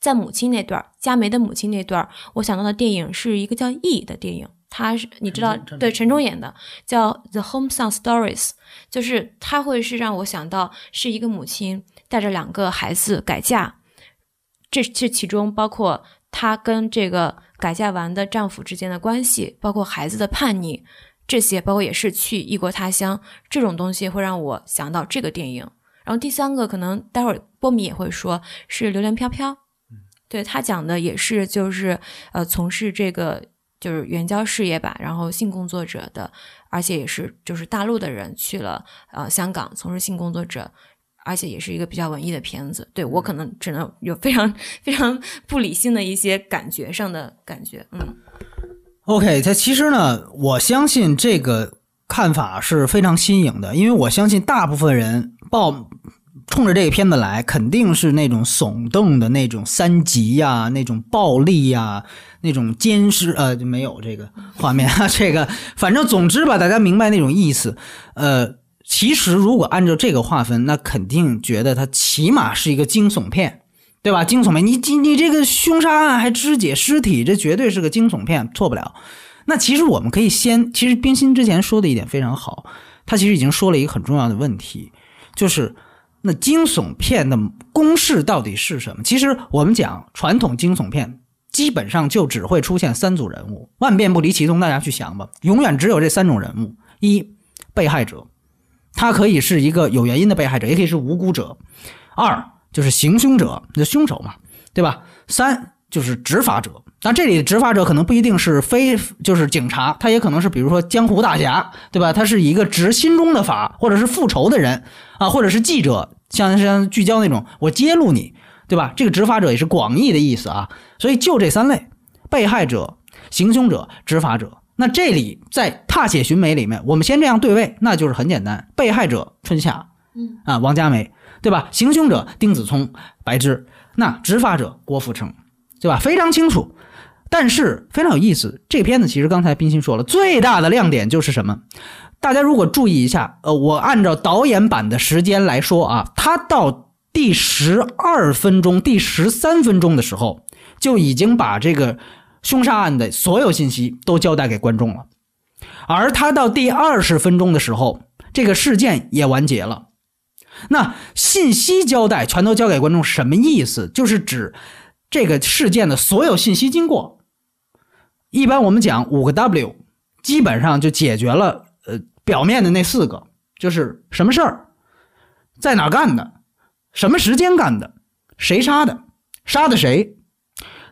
在母亲那段儿，佳梅的母亲那段儿，我想到的电影是一个叫《忆》的电影，它是你知道对陈忠演的，叫《The Home Song Stories》，就是他会是让我想到是一个母亲带着两个孩子改嫁，这这其中包括她跟这个改嫁完的丈夫之间的关系，包括孩子的叛逆，这些包括也是去异国他乡这种东西会让我想到这个电影。然后第三个可能待会儿波米也会说是《榴莲飘飘》，对他讲的也是就是呃从事这个就是援交事业吧，然后性工作者的，而且也是就是大陆的人去了呃香港从事性工作者，而且也是一个比较文艺的片子。对我可能只能有非常非常不理性的一些感觉上的感觉，嗯 OK，它其实呢，我相信这个看法是非常新颖的，因为我相信大部分人报冲着这个片子来，肯定是那种耸动的那种三级呀、那种暴力呀、那种奸尸，呃，就没有这个画面啊，这个反正总之吧，大家明白那种意思。呃，其实如果按照这个划分，那肯定觉得它起码是一个惊悚片。对吧？惊悚片，你你你这个凶杀案还肢解尸体，这绝对是个惊悚片，错不了。那其实我们可以先，其实冰心之前说的一点非常好，他其实已经说了一个很重要的问题，就是那惊悚片的公式到底是什么？其实我们讲传统惊悚片，基本上就只会出现三组人物，万变不离其宗，大家去想吧，永远只有这三种人物：一，被害者，他可以是一个有原因的被害者，也可以是无辜者；二就是行凶者，就凶手嘛，对吧？三就是执法者。那这里的执法者可能不一定是非就是警察，他也可能是比如说江湖大侠，对吧？他是一个执心中的法，或者是复仇的人啊，或者是记者，像像聚焦那种，我揭露你，对吧？这个执法者也是广义的意思啊。所以就这三类：被害者、行凶者、执法者。那这里在《踏血寻梅》里面，我们先这样对位，那就是很简单：被害者春夏，嗯啊，王佳梅，对吧？行凶者丁子聪、白芝，那执法者郭富城，对吧？非常清楚。但是非常有意思，这片子其实刚才冰心说了，最大的亮点就是什么？大家如果注意一下，呃，我按照导演版的时间来说啊，他到第十二分钟、第十三分钟的时候，就已经把这个凶杀案的所有信息都交代给观众了，而他到第二十分钟的时候，这个事件也完结了。那信息交代全都交给观众，什么意思？就是指这个事件的所有信息经过。一般我们讲五个 W，基本上就解决了呃表面的那四个，就是什么事儿，在哪干的，什么时间干的，谁杀的，杀的谁。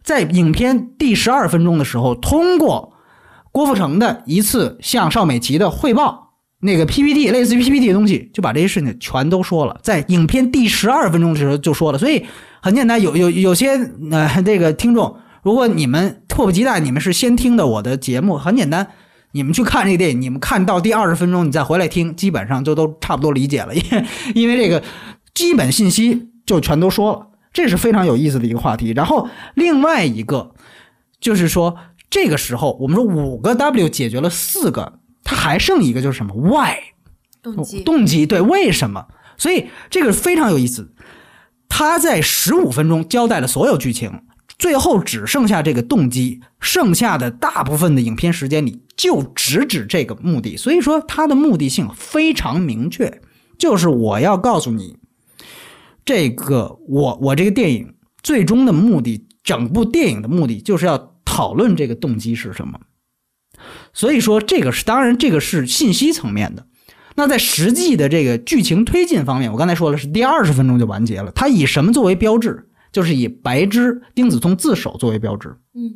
在影片第十二分钟的时候，通过郭富城的一次向邵美琪的汇报，那个 PPT 类似于 PPT 的东西，就把这些事情全都说了。在影片第十二分钟的时候就说了，所以很简单，有有有些呃这个听众，如果你们迫不及待，你们是先听的我的节目，很简单，你们去看这个电影，你们看到第二十分钟，你再回来听，基本上就都差不多理解了，因 为因为这个基本信息就全都说了，这是非常有意思的一个话题。然后另外一个就是说，这个时候我们说五个 W 解决了四个，它还剩一个就是什么 Why。动机动机对，为什么？所以这个非常有意思。他在十五分钟交代了所有剧情，最后只剩下这个动机，剩下的大部分的影片时间里就直指这个目的。所以说，他的目的性非常明确，就是我要告诉你，这个我我这个电影最终的目的，整部电影的目的就是要讨论这个动机是什么。所以说，这个是当然，这个是信息层面的。那在实际的这个剧情推进方面，我刚才说了是第二十分钟就完结了。它以什么作为标志？就是以白芝、丁子聪自首作为标志。嗯，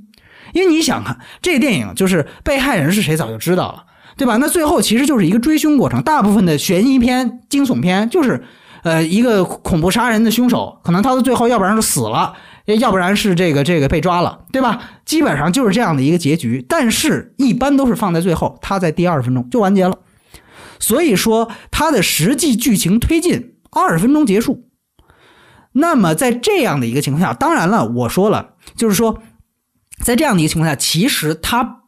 因为你想看这个电影，就是被害人是谁早就知道了，对吧？那最后其实就是一个追凶过程。大部分的悬疑片、惊悚片就是，呃，一个恐怖杀人的凶手，可能他的最后要不然就死了，要不然是这个这个被抓了，对吧？基本上就是这样的一个结局。但是，一般都是放在最后，他在第二分钟就完结了。所以说，它的实际剧情推进二十分钟结束。那么在这样的一个情况下，当然了，我说了，就是说，在这样的一个情况下，其实它，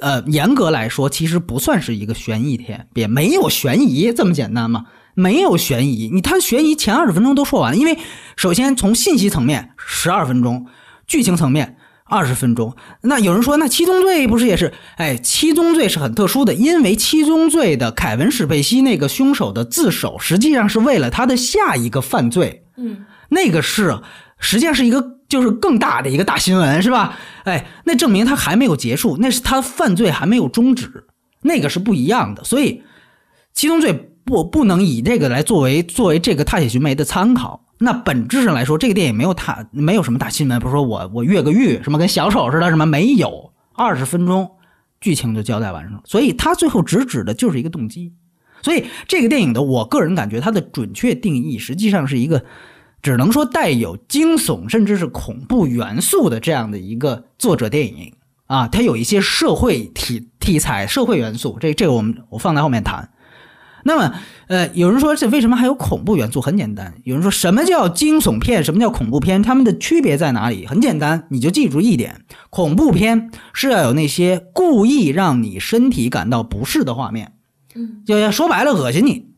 呃，严格来说，其实不算是一个悬疑片，也没有悬疑这么简单嘛，没有悬疑。你他悬疑前二十分钟都说完了，因为首先从信息层面十二分钟，剧情层面二十分钟。那有人说，那七宗罪不是也是？哎，七宗罪是很特殊的，因为七宗罪的凯文史贝西那个凶手的自首，实际上是为了他的下一个犯罪。嗯那个是实际上是一个就是更大的一个大新闻，是吧？哎，那证明他还没有结束，那是他犯罪还没有终止，那个是不一样的。所以七宗罪不不能以这个来作为作为这个踏雪寻梅的参考。那本质上来说，这个电影没有大没有什么大新闻，不是说我我越个狱什么跟小丑似的什么没有，二十分钟剧情就交代完了。所以他最后直指的就是一个动机。所以这个电影的，我个人感觉它的准确定义实际上是一个，只能说带有惊悚甚至是恐怖元素的这样的一个作者电影啊，它有一些社会题题材、社会元素，这这个我们我放在后面谈。那么，呃，有人说这为什么还有恐怖元素？很简单，有人说什么叫惊悚片，什么叫恐怖片，它们的区别在哪里？很简单，你就记住一点：恐怖片是要有那些故意让你身体感到不适的画面。嗯，就说白了，恶心你，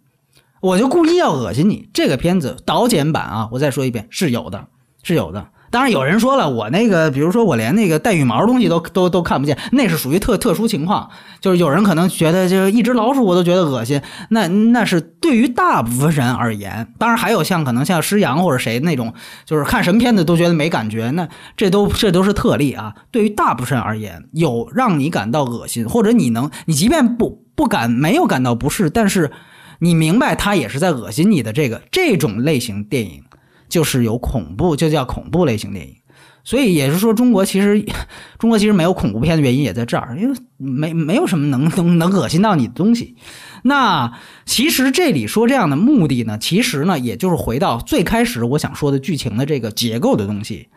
我就故意要恶心你。这个片子导剪版啊，我再说一遍，是有的，是有的。当然，有人说了，我那个，比如说我连那个带羽毛的东西都都都看不见，那是属于特特殊情况。就是有人可能觉得，就是一只老鼠我都觉得恶心，那那是对于大部分人而言。当然，还有像可能像施洋或者谁那种，就是看什么片子都觉得没感觉，那这都这都是特例啊。对于大部分人而言，有让你感到恶心，或者你能，你即便不不感没有感到不适，但是你明白他也是在恶心你的这个这种类型电影。就是有恐怖，就叫恐怖类型电影。所以也是说，中国其实 中国其实没有恐怖片的原因也在这儿，因为没没有什么能能能恶心到你的东西。那其实这里说这样的目的呢，其实呢，也就是回到最开始我想说的剧情的这个结构的东西。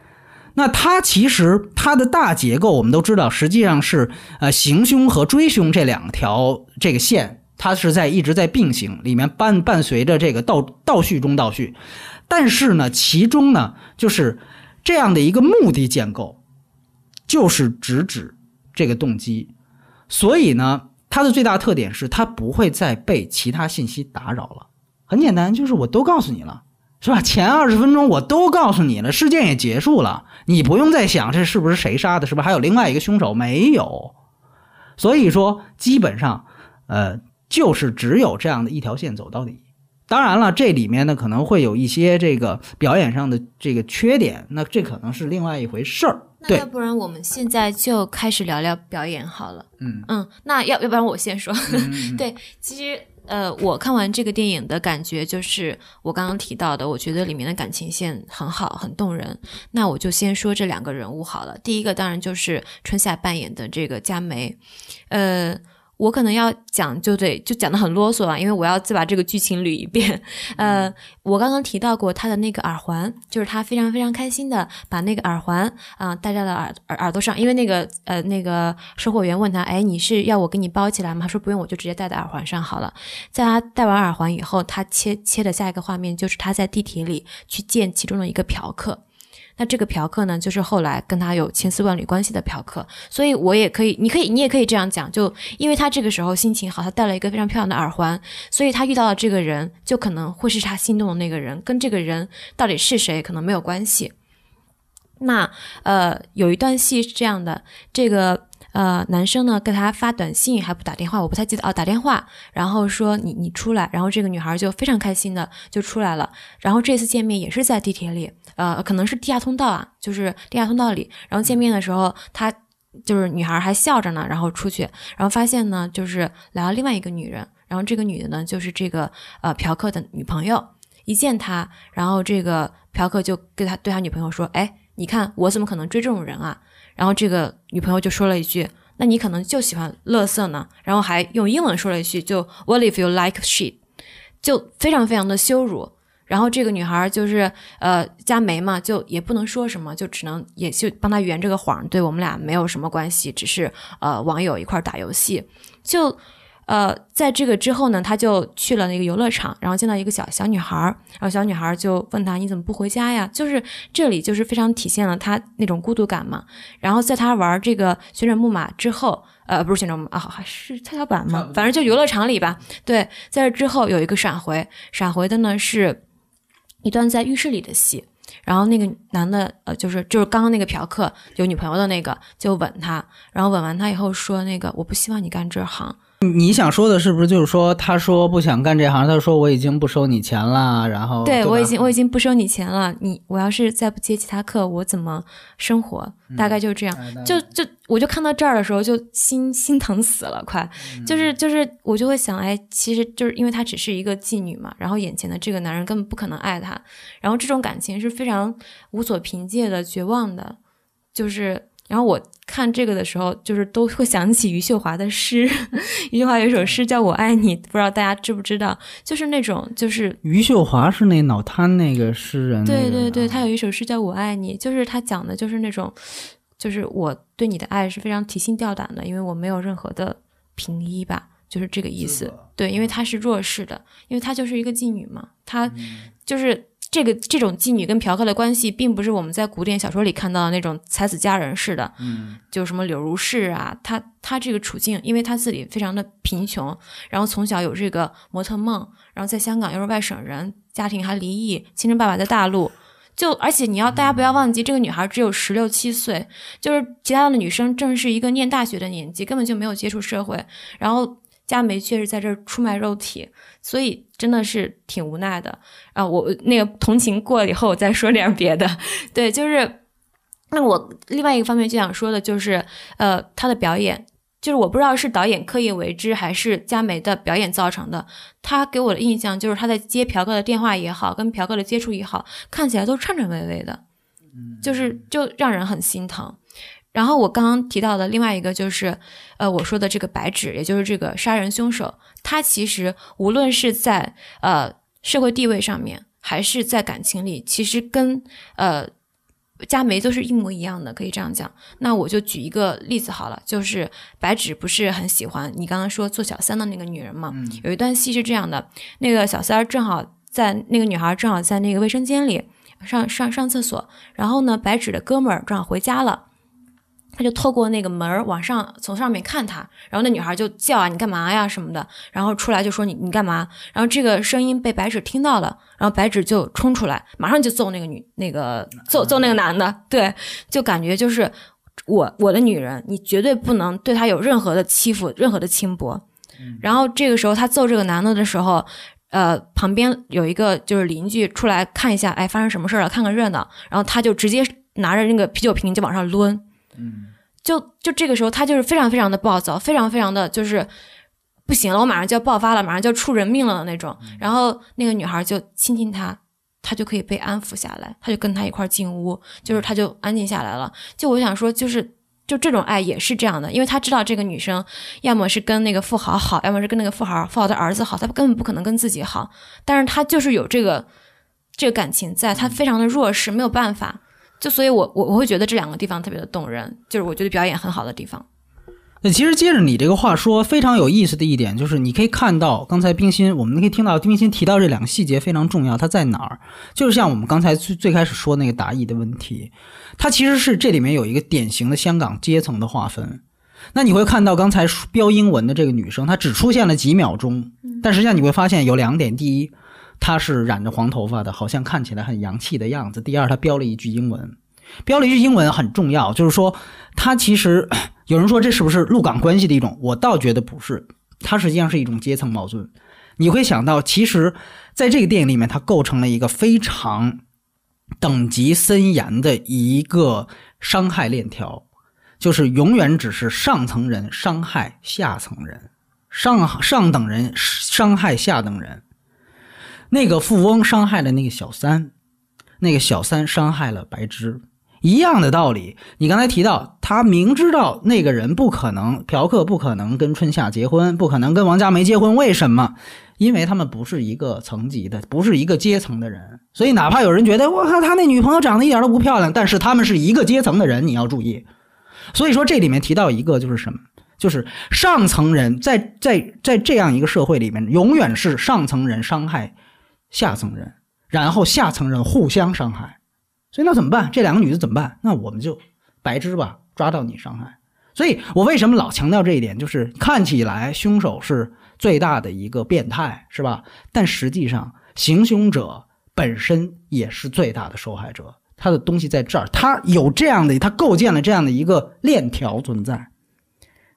那它其实它的大结构我们都知道，实际上是呃行凶和追凶这两条这个线，它是在一直在并行，里面伴伴随着这个倒倒叙中倒叙。但是呢，其中呢，就是这样的一个目的建构，就是直指这个动机。所以呢，它的最大特点是它不会再被其他信息打扰了。很简单，就是我都告诉你了，是吧？前二十分钟我都告诉你了，事件也结束了，你不用再想这是不是谁杀的，是不是还有另外一个凶手？没有。所以说，基本上，呃，就是只有这样的一条线走到底。当然了，这里面呢可能会有一些这个表演上的这个缺点，那这可能是另外一回事儿。对那要，不然我们现在就开始聊聊表演好了。嗯嗯，那要要不然我先说。嗯 对，其实呃，我看完这个电影的感觉就是我刚刚提到的，我觉得里面的感情线很好，很动人。那我就先说这两个人物好了。第一个当然就是春夏扮演的这个佳梅，呃。我可能要讲就得就讲的很啰嗦啊，因为我要再把这个剧情捋一遍。呃，我刚刚提到过他的那个耳环，就是他非常非常开心的把那个耳环啊、戴在了耳耳耳朵上，因为那个呃那个售货员问他，哎，你是要我给你包起来吗？他说不用，我就直接戴在耳环上好了。在他戴完耳环以后，他切切的下一个画面就是他在地铁里去见其中的一个嫖客。那这个嫖客呢，就是后来跟他有千丝万缕关系的嫖客，所以我也可以，你可以，你也可以这样讲，就因为他这个时候心情好，他戴了一个非常漂亮的耳环，所以他遇到了这个人就可能会是他心动的那个人，跟这个人到底是谁可能没有关系。那呃，有一段戏是这样的，这个呃男生呢给他发短信还不打电话，我不太记得哦，打电话，然后说你你出来，然后这个女孩就非常开心的就出来了，然后这次见面也是在地铁里，呃，可能是地下通道啊，就是地下通道里，然后见面的时候他。就是女孩还笑着呢，然后出去，然后发现呢，就是来了另外一个女人，然后这个女的呢，就是这个呃嫖客的女朋友。一见他，然后这个嫖客就跟他对他女朋友说：“哎，你看我怎么可能追这种人啊？”然后这个女朋友就说了一句：“那你可能就喜欢乐色呢。”然后还用英文说了一句：“就 What if you like shit？” 就非常非常的羞辱。然后这个女孩就是呃加梅嘛，就也不能说什么，就只能也就帮她圆这个谎，对我们俩没有什么关系，只是呃网友一块打游戏。就呃，在这个之后呢，他就去了那个游乐场，然后见到一个小小女孩儿，然后小女孩儿就问他：“你怎么不回家呀？”就是这里就是非常体现了他那种孤独感嘛。然后在他玩这个旋转木马之后，呃，不是旋转木马啊，还是跷跷板嘛，反正就游乐场里吧。对，在这之后有一个闪回，闪回的呢是一段在浴室里的戏。然后那个男的，呃，就是就是刚刚那个嫖客有女朋友的那个，就吻他，然后吻完他以后说：“那个我不希望你干这行。”你想说的是不是就是说，他说不想干这行，他说我已经不收你钱了，然后吧对我已经我已经不收你钱了，你我要是再不接其他课，我怎么生活？大概就是这样。哎就就我就看到这儿的时候，就心心疼死了，快，就是就是我就会想，哎，其实就是因为她只是一个妓女嘛，然后眼前的这个男人根本不可能爱她，然后这种感情是非常无所凭借的、绝望的，就是。然后我看这个的时候，就是都会想起余秀华的诗。余秀华有一首诗叫《我爱你》，不知道大家知不知道？就是那种，就是余秀华是那脑瘫那个诗人、对对对，他有一首诗叫《我爱你》，就是他讲的就是那种，就是我对你的爱是非常提心吊胆的，因为我没有任何的平依吧，就是这个意思。对，因为她是弱势的，因为她就是一个妓女嘛，她就是这个这种妓女跟嫖客的关系，并不是我们在古典小说里看到的那种才子佳人似的，嗯，就什么柳如是啊，她她这个处境，因为她自己非常的贫穷，然后从小有这个模特梦，然后在香港又是外省人，家庭还离异，亲生爸爸在大陆。就而且你要大家不要忘记，这个女孩只有十六七岁，就是其他的女生正是一个念大学的年纪，根本就没有接触社会。然后佳梅却是在这儿出卖肉体，所以真的是挺无奈的啊！我那个同情过了以后，我再说点别的。对，就是那我另外一个方面就想说的就是，呃，他的表演。就是我不知道是导演刻意为之，还是佳梅的表演造成的。他给我的印象就是他在接朴哥的电话也好，跟朴哥的接触也好，看起来都颤颤巍巍的，就是就让人很心疼。然后我刚刚提到的另外一个就是，呃，我说的这个白纸，也就是这个杀人凶手，他其实无论是在呃社会地位上面，还是在感情里，其实跟呃佳梅都是一模一样的，可以这样讲。那我就举一个例子好了，就是白纸不是很喜欢你刚刚说做小三的那个女人嘛？有一段戏是这样的，那个小三儿正好在那个女孩正好在那个卫生间里上上上厕所，然后呢，白纸的哥们儿正好回家了。他就透过那个门儿往上，从上面看他，然后那女孩就叫啊，你干嘛呀什么的，然后出来就说你你干嘛？然后这个声音被白纸听到了，然后白纸就冲出来，马上就揍那个女那个揍揍那个男的，对，就感觉就是我我的女人，你绝对不能对她有任何的欺负，任何的轻薄。然后这个时候他揍这个男的的时候，呃，旁边有一个就是邻居出来看一下，哎，发生什么事儿了，看个热闹，然后他就直接拿着那个啤酒瓶就往上抡。就就这个时候，他就是非常非常的暴躁，非常非常的就是不行了，我马上就要爆发了，马上就要出人命了的那种。然后那个女孩就亲亲他，他就可以被安抚下来，他就跟他一块儿进屋，就是他就安静下来了。就我想说，就是就这种爱也是这样的，因为他知道这个女生要么是跟那个富豪好，要么是跟那个富豪富豪的儿子好，他根本不可能跟自己好，但是他就是有这个这个感情在，他非常的弱势，没有办法。就所以我，我我会觉得这两个地方特别的动人，就是我觉得表演很好的地方。那其实接着你这个话说，非常有意思的一点就是，你可以看到刚才冰心，我们可以听到冰心提到这两个细节非常重要，它在哪儿？就是像我们刚才最最开始说那个达意的问题，它其实是这里面有一个典型的香港阶层的划分。那你会看到刚才标英文的这个女生，她只出现了几秒钟，但实际上你会发现有两点：第一，他是染着黄头发的，好像看起来很洋气的样子；第二，他标了一句英文。标了一句英文很重要，就是说他其实 有人说这是不是陆港关系的一种？我倒觉得不是，它实际上是一种阶层矛盾。你会想到，其实在这个电影里面，它构成了一个非常等级森严的一个伤害链条，就是永远只是上层人伤害下层人，上上等人伤害下等人。那个富翁伤害了那个小三，那个小三伤害了白芝。一样的道理，你刚才提到，他明知道那个人不可能，嫖客不可能跟春夏结婚，不可能跟王佳梅结婚，为什么？因为他们不是一个层级的，不是一个阶层的人，所以哪怕有人觉得我靠，他那女朋友长得一点都不漂亮，但是他们是一个阶层的人，你要注意。所以说这里面提到一个就是什么，就是上层人在在在这样一个社会里面，永远是上层人伤害下层人，然后下层人互相伤害。所以那怎么办？这两个女的怎么办？那我们就白织吧，抓到你伤害。所以我为什么老强调这一点？就是看起来凶手是最大的一个变态，是吧？但实际上行凶者本身也是最大的受害者。他的东西在这儿，他有这样的，他构建了这样的一个链条存在。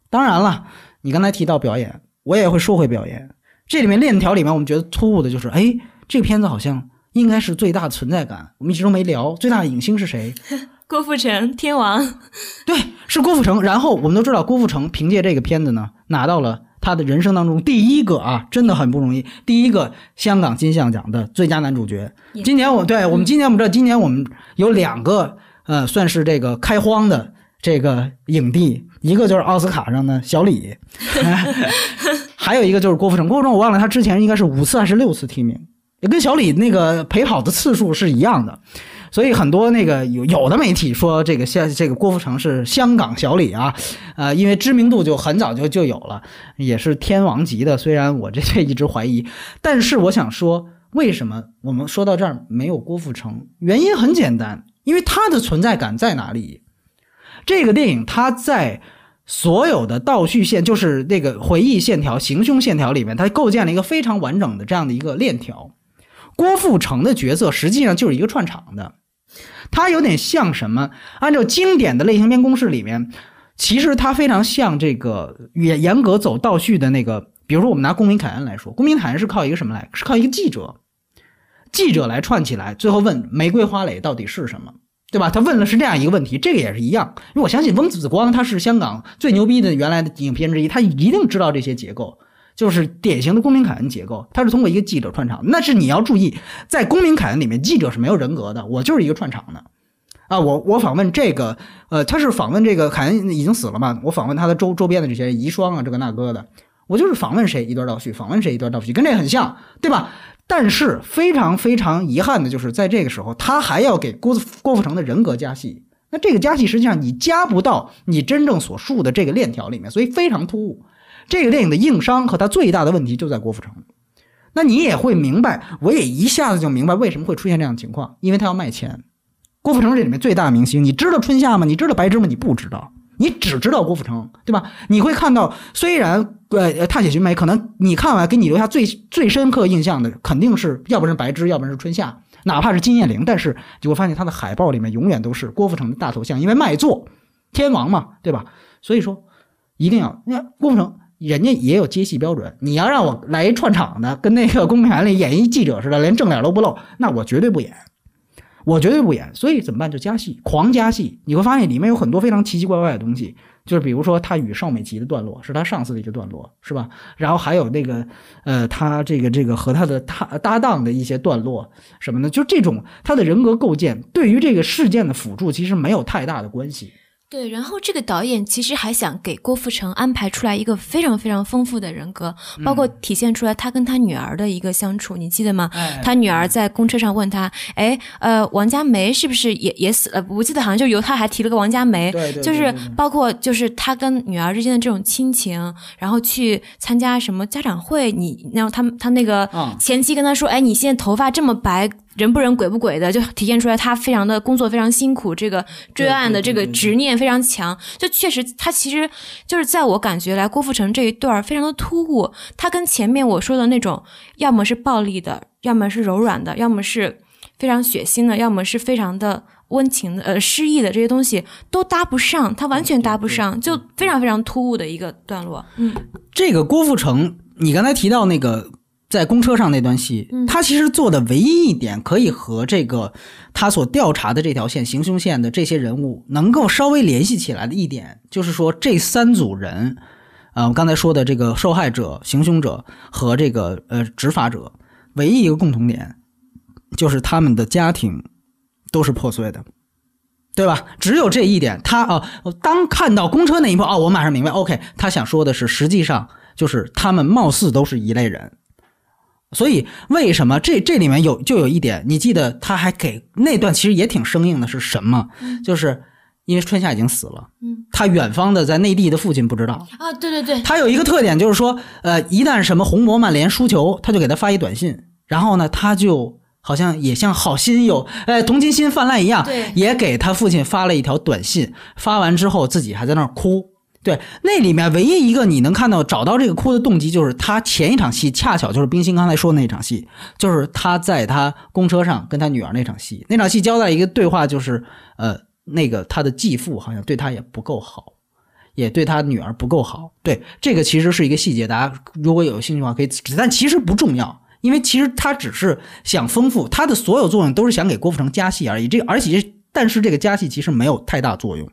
当然了，你刚才提到表演，我也会说回表演。这里面链条里面，我们觉得突兀的就是，哎，这个片子好像应该是最大的存在感，我们一直都没聊最大的影星是谁。郭富城天王，对，是郭富城。然后我们都知道，郭富城凭借这个片子呢，拿到了他的人生当中第一个啊，真的很不容易，第一个香港金像奖的最佳男主角。今年我对我们今年我们知道，今年我们有两个呃，算是这个开荒的这个影帝，一个就是奥斯卡上的小李，还有一个就是郭富城。郭富城我忘了，他之前应该是五次还是六次提名，也跟小李那个陪跑的次数是一样的。所以很多那个有有的媒体说这个像这个郭富城是香港小李啊，呃，因为知名度就很早就就有了，也是天王级的。虽然我这这一直怀疑，但是我想说，为什么我们说到这儿没有郭富城？原因很简单，因为他的存在感在哪里？这个电影它在所有的倒叙线，就是那个回忆线条、行凶线条里面，它构建了一个非常完整的这样的一个链条。郭富城的角色实际上就是一个串场的。他有点像什么？按照经典的类型片公式里面，其实他非常像这个严严格走倒叙的那个。比如说，我们拿《公民凯恩》来说，《公民凯恩》是靠一个什么来？是靠一个记者，记者来串起来，最后问玫瑰花蕾到底是什么，对吧？他问了是这样一个问题，这个也是一样。因为我相信翁子光他是香港最牛逼的原来的影片之一，他一定知道这些结构。就是典型的公民凯恩结构，他是通过一个记者串场。那是你要注意，在公民凯恩里面，记者是没有人格的，我就是一个串场的，啊，我我访问这个，呃，他是访问这个凯恩已经死了嘛，我访问他的周周边的这些遗孀啊，这个那个的，我就是访问谁一段倒叙，访问谁一段倒叙，跟这很像，对吧？但是非常非常遗憾的就是，在这个时候，他还要给郭郭富城的人格加戏，那这个加戏实际上你加不到你真正所述的这个链条里面，所以非常突兀。这个电影的硬伤和它最大的问题就在郭富城，那你也会明白，我也一下子就明白为什么会出现这样的情况，因为他要卖钱。郭富城这里面最大的明星，你知道春夏吗？你知道白芝吗？你不知道，你只知道郭富城，对吧？你会看到，虽然呃踏雪寻梅，可能你看完给你留下最最深刻印象的，肯定是要不是白芝，要不然是春夏，哪怕是金燕玲，但是你会发现他的海报里面永远都是郭富城的大头像，因为卖座，天王嘛，对吧？所以说一定要，你看郭富城。人家也有接戏标准，你要让我来一串场的，跟那个公屏里演一记者似的，连正脸都不露，那我绝对不演，我绝对不演。所以怎么办？就加戏，狂加戏。你会发现里面有很多非常奇奇怪怪的东西，就是比如说他与邵美琪的段落，是他上司的一个段落，是吧？然后还有那个，呃，他这个这个和他的搭搭档的一些段落什么的，就这种他的人格构建，对于这个事件的辅助其实没有太大的关系。对，然后这个导演其实还想给郭富城安排出来一个非常非常丰富的人格，包括体现出来他跟他女儿的一个相处，你记得吗？他女儿在公车上问他，哎，呃，王佳梅是不是也也死了？我记得好像就由他还提了个王佳梅，就是包括就是他跟女儿之间的这种亲情，然后去参加什么家长会，你然后他他那个前妻跟他说，哎，你现在头发这么白。人不人鬼不鬼的，就体现出来他非常的工作非常辛苦，这个追案的这个执念非常强。就确实，他其实就是在我感觉来，郭富城这一段非常的突兀。他跟前面我说的那种，要么是暴力的，要么是柔软的，要么是非常血腥的，要么是非常的温情的，呃，诗意的这些东西都搭不上，他完全搭不上，就非常非常突兀的一个段落。嗯，这个郭富城，你刚才提到那个。在公车上那段戏，他其实做的唯一一点可以和这个他所调查的这条线行凶线的这些人物能够稍微联系起来的一点，就是说这三组人，啊，我刚才说的这个受害者、行凶者和这个呃执法者，唯一一个共同点就是他们的家庭都是破碎的，对吧？只有这一点，他啊，当看到公车那一幕哦，我马上明白，OK，他想说的是，实际上就是他们貌似都是一类人。所以，为什么这这里面有就有一点？你记得他还给那段其实也挺生硬的，是什么？就是因为春夏已经死了，嗯，他远方的在内地的父亲不知道。啊，对对对，他有一个特点，就是说，呃，一旦什么红魔曼联输球，他就给他发一短信，然后呢，他就好像也像好心有，哎，同情心泛滥一样，对也给他父亲发了一条短信。发完之后，自己还在那儿哭。对，那里面唯一一个你能看到找到这个哭的动机，就是他前一场戏恰巧就是冰心刚才说的那场戏，就是他在他公车上跟他女儿那场戏，那场戏交代一个对话，就是呃，那个他的继父好像对他也不够好。也对他女儿不够好，对这个其实是一个细节，大家如果有兴趣的话可以，但其实不重要，因为其实他只是想丰富他的所有作用都是想给郭富城加戏而已。这而且但是这个加戏其实没有太大作用。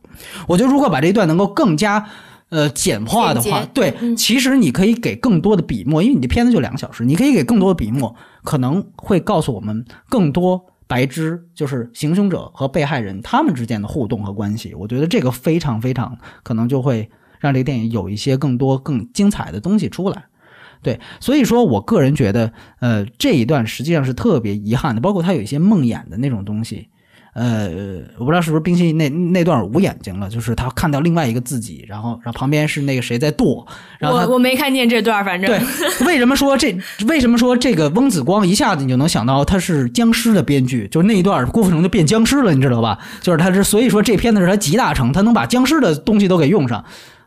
我觉得如果把这一段能够更加呃简化的话，对，嗯其实你可以给更多的笔墨，因为你的片子就两个小时，你可以给更多的笔墨，可能会告诉我们更多白知，就是行凶者和被害人他们之间的互动和关系。我觉得这个非常非常可能就会让这个电影有一些更多更精彩的东西出来。对，所以说我个人觉得，呃，这一段实际上是特别遗憾的，包括他有一些梦魇的那种东西。呃，我不知道是不是冰心那那段捂眼睛了，就是他看到另外一个自己，然后然后旁边是那个谁在剁，然后他我我没看见这段，反正对，为什么说这？为什么说这个翁子光一下子你就能想到他是僵尸的编剧？就是那一段郭富城就变僵尸了，你知道吧？就是他是，所以说这片子是他集大成，他能把僵尸的东西都给用上，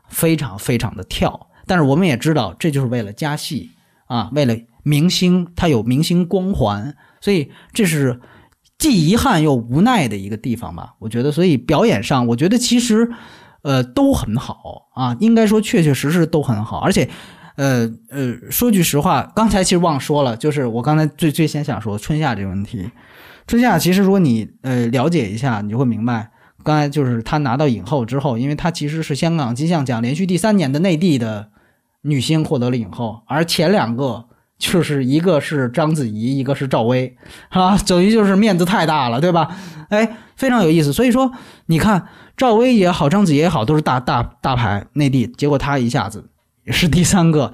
非常非常的跳。但是我们也知道，这就是为了加戏啊，为了明星，他有明星光环，所以这是既遗憾又无奈的一个地方吧。我觉得，所以表演上，我觉得其实呃都很好啊，应该说确确实实都很好，而且。呃呃，说句实话，刚才其实忘说了，就是我刚才最最先想说春夏这个问题。春夏其实如果你呃了解一下，你就会明白，刚才就是他拿到影后之后，因为他其实是香港金像奖连续第三年的内地的女星获得了影后，而前两个就是一个是章子怡，一个是赵薇，啊，等于就是面子太大了，对吧？哎，非常有意思。所以说，你看赵薇也好，章子怡也好，都是大大大牌内地，结果她一下子也是第三个，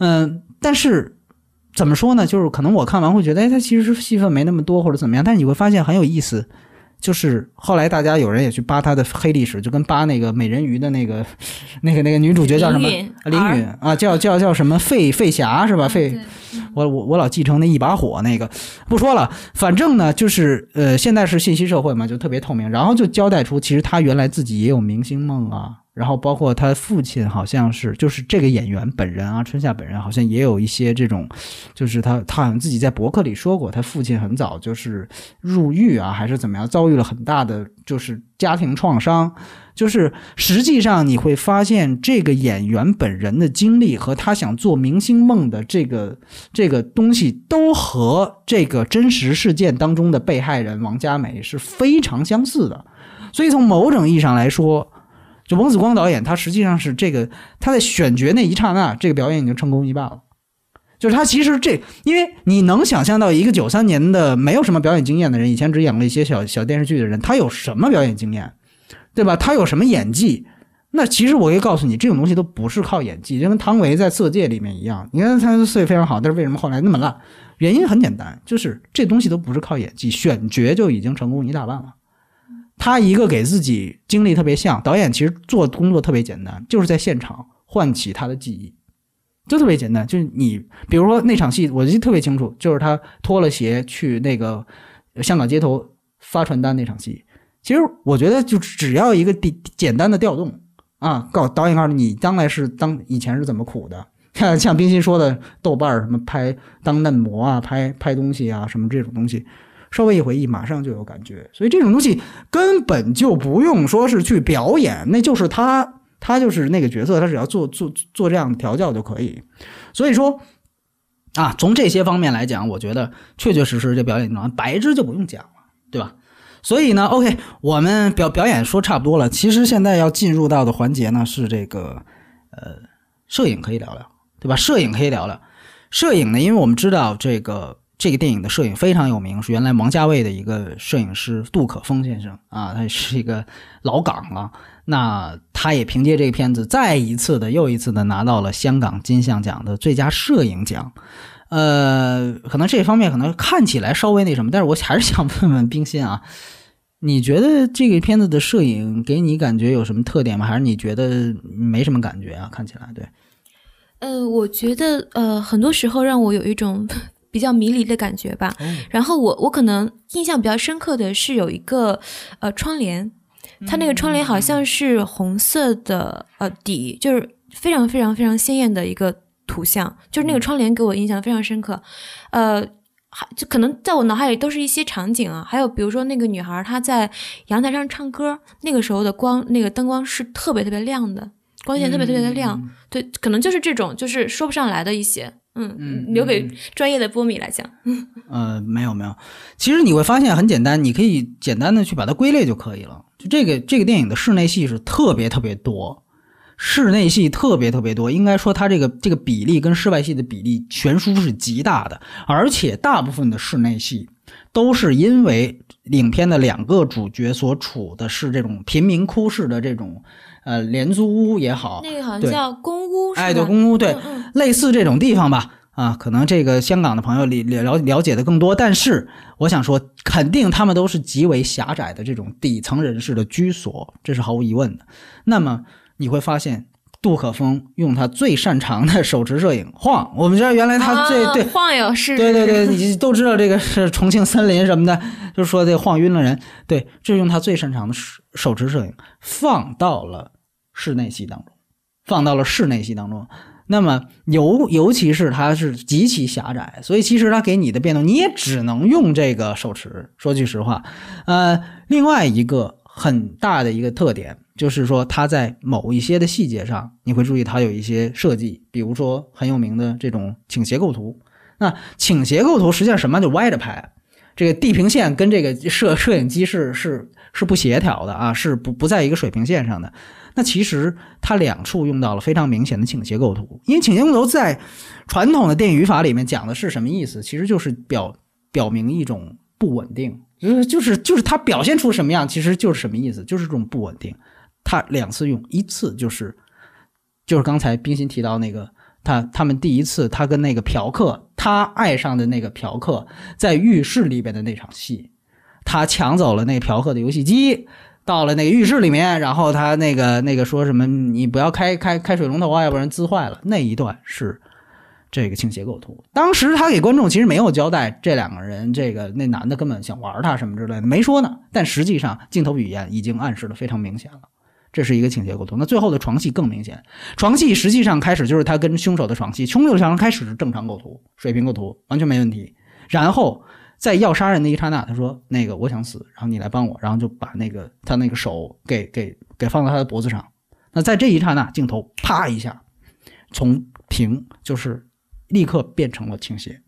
嗯，但是怎么说呢？就是可能我看完会觉得，哎，他其实戏份没那么多或者怎么样，但是你会发现很有意思。就是后来大家有人也去扒他的黑历史，就跟扒那个美人鱼的那个、那个、那个女主角叫什么？林允啊叫叫叫什么费费霞是吧？费我我我老继承那一把火那个，不说了，反正呢就是呃，现在是信息社会嘛，就特别透明，然后就交代出其实他原来自己也有明星梦啊，然后包括他父亲好像是就是这个演员本人啊，春夏本人好像也有一些这种，就是他他好像自己在博客里说过，他父亲很早就是入狱啊，还是怎么样，遭遇了很大的就是家庭创伤。就是实际上你会发现，这个演员本人的经历和他想做明星梦的这个这个东西，都和这个真实事件当中的被害人王佳美是非常相似的。所以从某种意义上来说，就翁子光导演，他实际上是这个他在选角那一刹那，这个表演已经成功一半了。就是他其实这，因为你能想象到一个九三年的没有什么表演经验的人，以前只演过一些小小电视剧的人，他有什么表演经验，对吧？他有什么演技？那其实我可以告诉你，这种东西都不是靠演技，就跟汤唯在《色戒》里面一样。你看他色戒非常好，但是为什么后来那么烂？原因很简单，就是这东西都不是靠演技，选角就已经成功一大半了。他一个给自己经历特别像，导演其实做工作特别简单，就是在现场唤起他的记忆，就特别简单。就是你，比如说那场戏，我记得特别清楚，就是他脱了鞋去那个香港街头发传单那场戏。其实我觉得，就只要一个简简单的调动啊，告导演告诉你，将来是当以前是怎么苦的。像像冰心说的，豆瓣什么拍当嫩模啊，拍拍东西啊，什么这种东西，稍微一回忆，马上就有感觉。所以这种东西根本就不用说是去表演，那就是他，他就是那个角色，他只要做做做这样的调教就可以。所以说啊，从这些方面来讲，我觉得确确实实这表演上白芝就不用讲了，对吧？所以呢，OK，我们表表演说差不多了。其实现在要进入到的环节呢是这个呃摄影可以聊聊，对吧？摄影可以聊聊。摄影呢，因为我们知道这个这个电影的摄影非常有名，是原来王家卫的一个摄影师杜可风先生啊，他是一个老港了。那他也凭借这个片子再一次的又一次的拿到了香港金像奖的最佳摄影奖。呃，可能这方面可能看起来稍微那什么，但是我还是想问问冰心啊，你觉得这个片子的摄影给你感觉有什么特点吗？还是你觉得没什么感觉啊？看起来对，呃，我觉得呃，很多时候让我有一种比较迷离的感觉吧。然后我我可能印象比较深刻的是有一个呃窗帘，它那个窗帘好像是红色的呃底，就是非常非常非常鲜艳的一个图像，就是那个窗帘给我印象非常深刻。呃，还就可能在我脑海里都是一些场景啊，还有比如说那个女孩她在阳台上唱歌，那个时候的光那个灯光是特别特别亮的，光线特别特别的亮。对，可能就是这种，就是说不上来的一些，嗯，嗯留给专业的波米来讲。呃，没有没有，其实你会发现很简单，你可以简单的去把它归类就可以了。就这个这个电影的室内戏是特别特别多，室内戏特别特别多，应该说它这个这个比例跟室外戏的比例悬殊是极大的，而且大部分的室内戏都是因为影片的两个主角所处的是这种贫民窟式的这种呃廉租屋也好，那个好像对叫公屋，是吧？哎，对，公屋，对，嗯嗯类似这种地方吧，啊，可能这个香港的朋友了了了了解的更多，但是我想说，肯定他们都是极为狭窄的这种底层人士的居所，这是毫无疑问的。那么你会发现，杜可风用他最擅长的手持摄影晃，我们知道原来他最、啊对晃悠是，对对对，你 都知道这个是重庆森林什么的，就是说这晃晕了人。对，这是用他最擅长的手持摄影放到了室内戏当中，放到了室内戏当中。那么尤尤其是它是极其狭窄，所以其实它给你的变动你也只能用这个手持。说句实话，呃，另外一个很大的一个特点就是说，它在某一些的细节上，你会注意它有一些设计，比如说很有名的这种倾斜构图。那倾斜构图实际上什么就歪着拍，这个地平线跟这个摄摄影机是是是不协调的啊，是不不在一个水平线上的。那其实它两处用到了非常明显的倾斜构图，因为倾斜构图在传统的电影语法里面讲的是什么意思？其实就是表表明一种不稳定，就是就是就是它表现出什么样，其实就是什么意思，就是这种不稳定。它两次用，一次就是就是刚才冰心提到那个他他们第一次他跟那个嫖客，他爱上的那个嫖客在浴室里边的那场戏，他抢走了那嫖客的游戏机。到了那个浴室里面，然后他那个那个说什么？你不要开开开水龙头啊，要不然滋坏了。那一段是这个倾斜构图。当时他给观众其实没有交代这两个人，这个那男的根本想玩他什么之类的，没说呢。但实际上镜头语言已经暗示的非常明显了，这是一个倾斜构图。那最后的床戏更明显，床戏实际上开始就是他跟凶手的床戏，凶手的床开始是正常构图，水平构图完全没问题。然后在要杀人的一刹那，他说：“那个我想死，然后你来帮我。”然后就把那个他那个手给给给放到他的脖子上。那在这一刹那，镜头啪一下从平就是立刻变成了倾斜，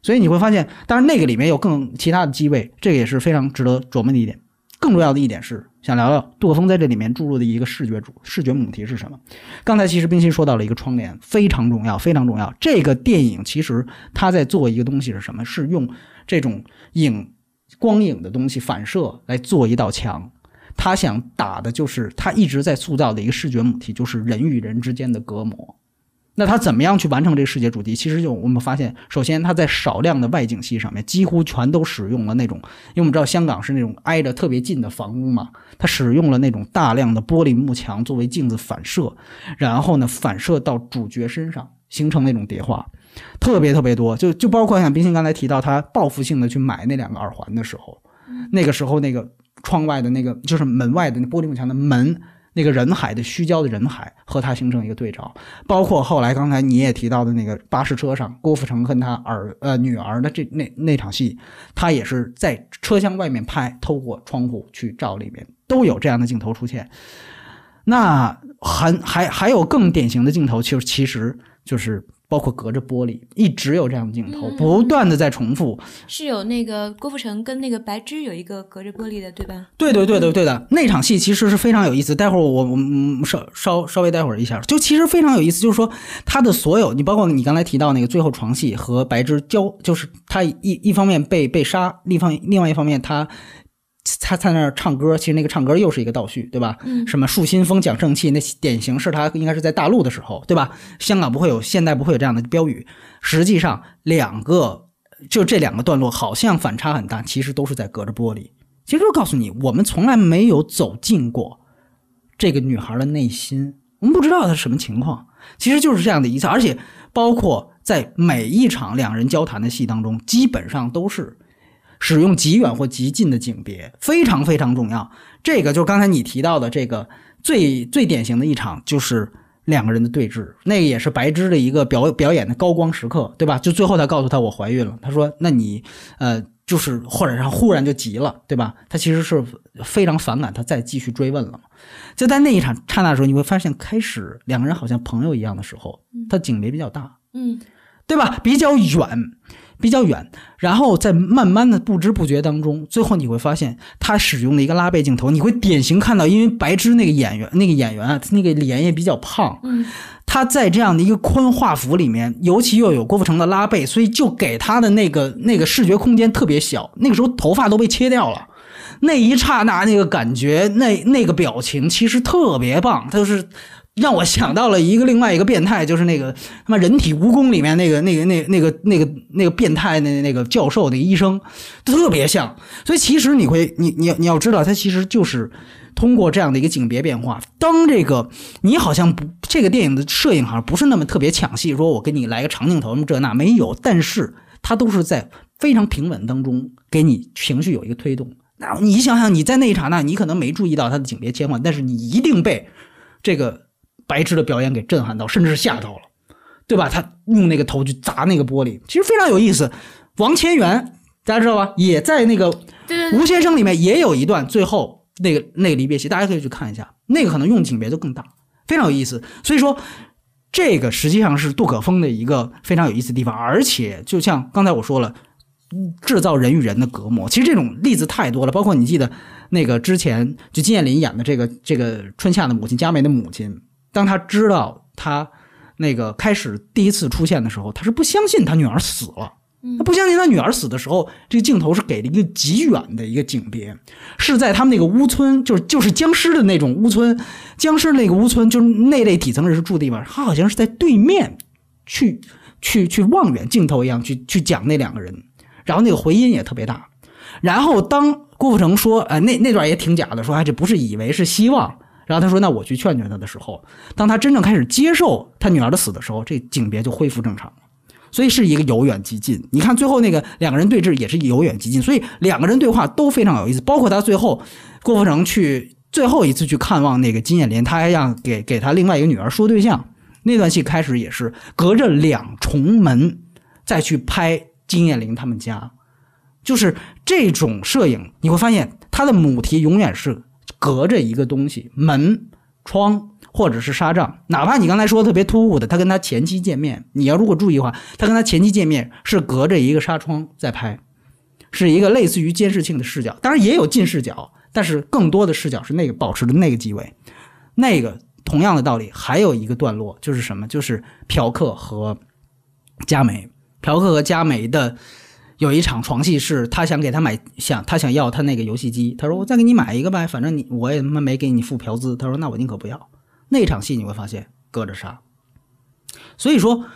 所以你会发现，当然那个里面有更其他的机位，这个也是非常值得琢磨的一点。更重要的一点是，想聊聊杜可风在这里面注入的一个视觉主视觉母题是什么？刚才其实冰心说到了一个窗帘，非常重要，非常重要。这个电影其实它在做一个东西是什么？是用这种影光影的东西反射来做一道墙。他想打的就是他一直在塑造的一个视觉母题，就是人与人之间的隔膜。那他怎么样去完成这个视觉主题？其实就我们发现，首先他在少量的外景戏上面，几乎全都使用了那种，因为我们知道香港是那种挨着特别近的房屋嘛，他使用了那种大量的玻璃幕墙作为镜子反射，然后呢反射到主角身上，形成那种叠画，特别特别多。就就包括像冰心刚才提到，他报复性的去买那两个耳环的时候，那个时候那个窗外的那个就是门外的那玻璃幕墙的门。那个人海的虚焦的人海和他形成一个对照，包括后来刚才你也提到的那个巴士车上，郭富城跟他儿呃女儿的这那那场戏，他也是在车厢外面拍，透过窗户去照里面，都有这样的镜头出现。那还还还有更典型的镜头，就是其实就是包括隔着玻璃，一直有这样的镜头，嗯不断的在重复。是有那个郭富城跟那个白芝有一个隔着玻璃的，对吧？对对对对对的，那场戏其实是非常有意思。待会儿我我嗯稍稍稍微待会儿一下，就其实非常有意思，就是说他的所有，你包括你刚才提到那个最后床戏和白芝交，就是他一一方面被被杀，另一方另外一方面他。他在那儿唱歌，其实那个唱歌又是一个倒叙，对吧？嗯什么树新风讲正气，那典型是他应该是在大陆的时候，对吧？香港不会有，现代不会有这样的标语。实际上，两个就这两个段落好像反差很大，其实都是在隔着玻璃。其实就告诉你，我们从来没有走进过这个女孩的内心，我们不知道她什么情况。其实就是这样的一次，而且包括在每一场两人交谈的戏当中，基本上都是使用极远或极近的景别，非常非常重要。这个就是刚才你提到的这个最最典型的一场，就是两个人的对峙，那个也是白芝的一个表表演的高光时刻，对吧？就最后他告诉他我怀孕了，他说那你呃就是或者上忽然就急了，对吧？他其实是非常反感他再继续追问了嘛。就在那一场刹那的时候，你会发现开始两个人好像朋友一样的时候，他景别比较大，嗯对吧？比较远，比较远，然后在慢慢的不知不觉当中，最后你会发现他使用的一个拉背镜头，你会典型看到，因为白芝那个演员，那个演员啊，那个脸也比较胖，嗯他在这样的一个宽画幅里面，尤其又有郭富城的拉背，所以就给他的那个那个视觉空间特别小。那个时候头发都被切掉了，那一刹那那个感觉，那那个表情其实特别棒，他就是。让我想到了一个另外一个变态，就是那个他妈人体蜈蚣里面那个那个那那个那个那个变态那那个教授那医生，特别像。所以其实你会你你你要知道，他其实就是通过这样的一个景别变化，当这个你好像不这个电影的摄影好像不是那么特别抢戏，说我给你来个长镜头什么这那没有，但是他都是在非常平稳当中给你情绪有一个推动。那你想想，你在那一刹那，你可能没注意到他的景别切换，但是你一定被这个白痴的表演给震撼到，甚至是吓到了，对吧？他用那个头去砸那个玻璃，其实非常有意思。王千源大家知道吧？也在那个吴先生里面也有一段最后那个那个离别戏，大家可以去看一下，那个可能用景别就更大，非常有意思。所以说，这个实际上是杜可风的一个非常有意思的地方，而且就像刚才我说了。制造人与人的隔膜，其实这种例子太多了。包括你记得那个之前就金燕林演的这个这个春夏的母亲佳美的母亲，当他知道他那个开始第一次出现的时候，他是不相信他女儿死了。他不相信他女儿死的时候，这个镜头是给了一个极远的一个景别，是在他们那个屋村，就是就是僵尸的那种屋村，僵尸那个屋村就是那类底层人是住的地方，他好像是在对面去去去望远镜头一样去去讲那两个人，然后那个回音也特别大。然后当郭富城说，呃，那那段也挺假的，说哎这不是以为是希望，然后他说那我去劝劝他的时候，当他真正开始接受他女儿的死的时候，这景别就恢复正常了。所以是一个由远及近。你看最后那个两个人对峙也是由远及近，所以两个人对话都非常有意思。包括他最后郭富城去最后一次去看望那个金燕莲，他还让给给他另外一个女儿说对象。那段戏开始也是隔着两重门再去拍金燕玲他们家，就是这种摄影，你会发现他的母题永远是隔着一个东西，门、窗或者是纱帐。哪怕你刚才说的特别突兀的，他跟他前妻见面，你要如果注意的话，他跟他前妻见面是隔着一个纱窗在拍，是一个类似于监视器的视角，当然也有近视角，但是更多的视角是那个保持的那个机位，那个同样的道理，还有一个段落就是什么？就是嫖客和佳梅，嫖客和佳梅的有一场床戏是他想给他买，想他想要他那个游戏机，他说我再给你买一个呗，反正你我也他妈没给你付嫖资，他说那我宁可不要。那场戏你会发现隔着纱，所以说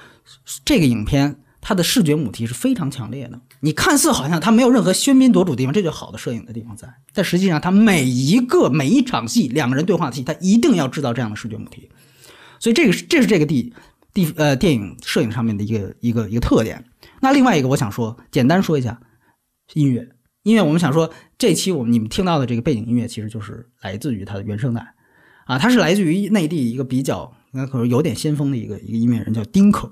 这个影片它的视觉母题是非常强烈的。你看似好像它没有任何喧宾夺主的地方，这就好的摄影的地方在。但实际上，它每一个每一场戏，两个人对话的戏，它一定要制造这样的视觉母题。所以这个是这是这个地地呃电影摄影上面的一个一个一个特点。那另外一个我想说，简单说一下音乐。音乐我们想说，这期我们你们听到的这个背景音乐，其实就是来自于它的原声带啊，它是来自于内地一个比较应该可能有点先锋的一个一个音乐人，叫丁可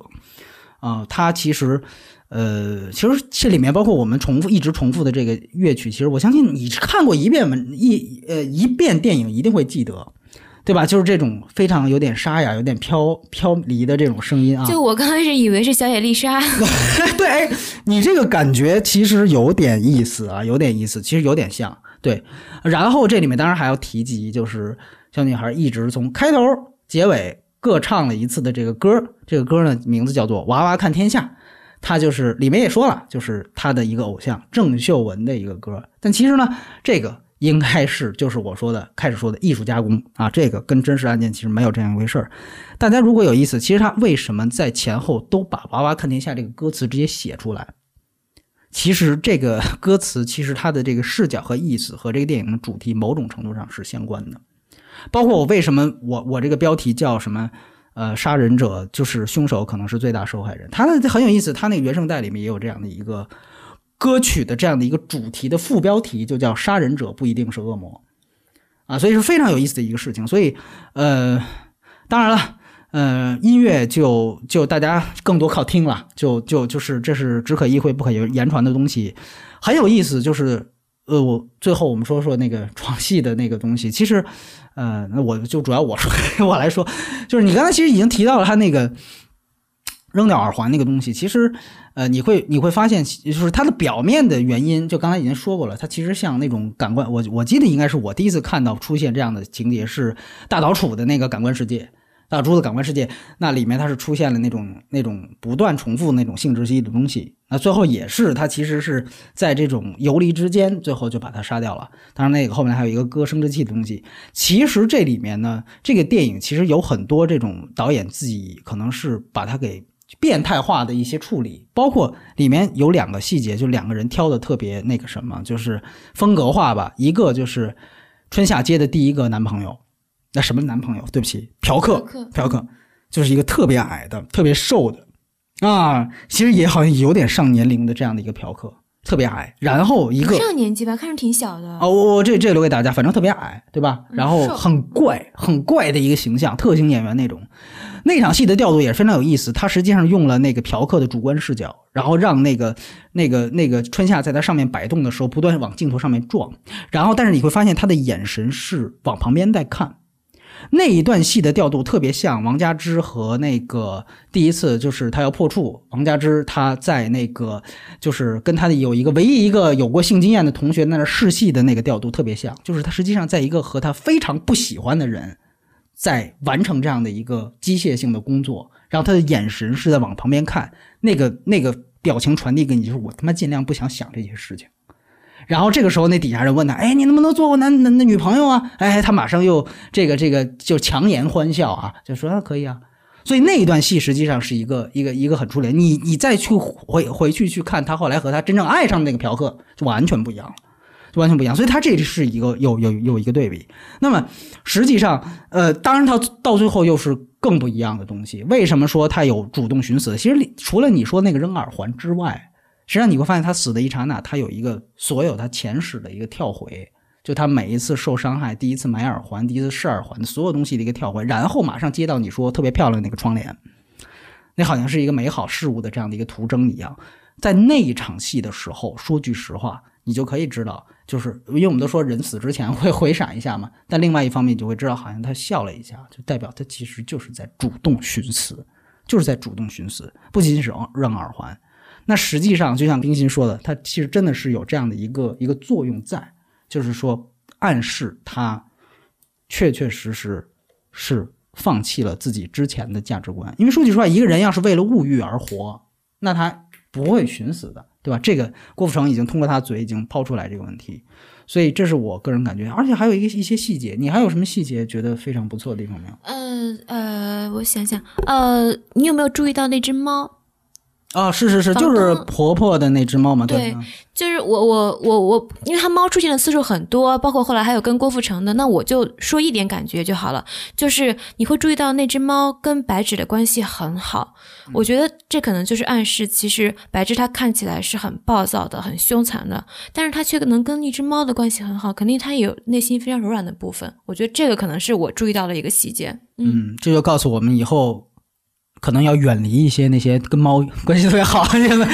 啊。他其实呃，其实这里面包括我们重复一直重复的这个乐曲，其实我相信你看过一遍文一呃一遍电影一定会记得。对吧？就是这种非常有点沙哑、有点飘飘离的这种声音啊。就我刚开始以为是小野丽莎，对，哎，你这个感觉其实有点意思啊，有点意思，其实有点像。对，然后这里面当然还要提及，就是小女孩一直从开头、结尾各唱了一次的这个歌，这个歌呢名字叫做《娃娃看天下》，它就是里面也说了，就是她的一个偶像郑秀文的一个歌。但其实呢，这个。应该是就是我说的开始说的艺术加工啊，这个跟真实案件其实没有这样一回事儿。大家如果有意思，其实他为什么在前后都把“娃娃看天下”这个歌词直接写出来？其实这个歌词，其实它的这个视角和意思和这个电影的主题某种程度上是相关的。包括我为什么我我这个标题叫什么？呃，杀人者就是凶手，可能是最大受害人。他的很有意思，他那个原声带里面也有这样的一个歌曲的这样的一个主题的副标题，就叫“杀人者不一定是恶魔”啊，所以是非常有意思的一个事情。所以，呃，当然了，呃，音乐就就大家更多靠听了，就就就是这是只可意会不可言传的东西，很有意思。就是呃，我最后我们说说那个 床戏的那个东西，其实。呃，那我就主要我说 我来说，就是你刚才其实已经提到了他那个扔掉耳环那个东西，其实呃，你会你会发现，就是它的表面的原因，就刚才已经说过了，它其实像那种感官，我我记得应该是我第一次看到出现这样的情节是大岛楚的那个感官世界。大猪的感官世界，那里面它是出现了那种那种不断重复那种性窒息的东西，那最后也是它其实是在这种游离之间，最后就把它杀掉了。当然，那个后面还有一个割生殖器的东西。其实这里面呢，这个电影其实有很多这种导演自己可能是把它给变态化的一些处理，包括里面有两个细节，就两个人挑的特别那个什么，就是风格化吧。一个就是春夏街的第一个男朋友。那什么男朋友？对不起，嫖客，嫖客，就是一个特别矮的、特别瘦的，啊，其实也好像有点上年龄的这样的一个嫖客，特别矮。然后一个上年纪吧，看着挺小的。哦，我我这这留给大家，反正特别矮，对吧？然后很怪、很怪的一个形象，特型演员那种。那场戏的调度也是非常有意思，他实际上用了那个嫖客的主观视角，然后让那个那个那个春夏在他上面摆动的时候，不断往镜头上面撞，然后但是你会发现他的眼神是往旁边在看。那一段戏的调度特别像王佳芝和那个第一次，就是他要破处。王佳芝他在那个，就是跟他的有一个唯一一个有过性经验的同学在那试戏的那个调度特别像，就是他实际上在一个和他非常不喜欢的人，在完成这样的一个机械性的工作，然后他的眼神是在往旁边看，那个那个表情传递给你就是我他妈尽量不想想这些事情。然后这个时候，那底下人问他：“哎，你能不能做我男男的女朋友啊？”哎，他马上又这个这个就强颜欢笑啊，就说：“可以啊。”所以那一段戏实际上是一个一个一个很出脸。你你再去回回去去看他后来和他真正爱上的那个嫖客，就完全不一样了，就完全不一样。所以他这是一个有有有一个对比。那么实际上，呃，当然他到最后又是更不一样的东西。为什么说他有主动寻死？其实除了你说那个扔耳环之外。实际上你会发现，他死的一刹那，他有一个所有他前史的一个跳回，就他每一次受伤害，第一次买耳环，第一次试耳环，所有东西的一个跳回，然后马上接到你说特别漂亮那个窗帘，那好像是一个美好事物的这样的一个图征一样。在那一场戏的时候，说句实话，你就可以知道，就是因为我们都说人死之前会回闪一下嘛，但另外一方面，你就会知道，好像他笑了一下，就代表他其实就是在主动寻死，就是在主动寻死，不仅仅是扔耳环。那实际上，就像冰心说的，他其实真的是有这样的一个一个作用在，就是说暗示他确确实实是放弃了自己之前的价值观。因为说句实话，一个人要是为了物欲而活，那他不会寻死的，对吧？这个郭富城已经通过他嘴已经抛出来这个问题，所以这是我个人感觉。而且还有一个一些细节，你还有什么细节觉得非常不错的地方没有？嗯呃，我想想，呃，你有没有注意到那只猫？啊，是是是，就是婆婆的那只猫嘛，对，就是我我我我，因为它猫出现的次数很多，包括后来还有跟郭富城的，那我就说一点感觉就好了，就是你会注意到那只猫跟白纸的关系很好，我觉得这可能就是暗示，其实白纸它看起来是很暴躁的、很凶残的，但是它却能跟一只猫的关系很好，肯定它有内心非常柔软的部分，我觉得这个可能是我注意到的一个细节。嗯，这就告诉我们以后。可能要远离一些那些跟猫关系特别好，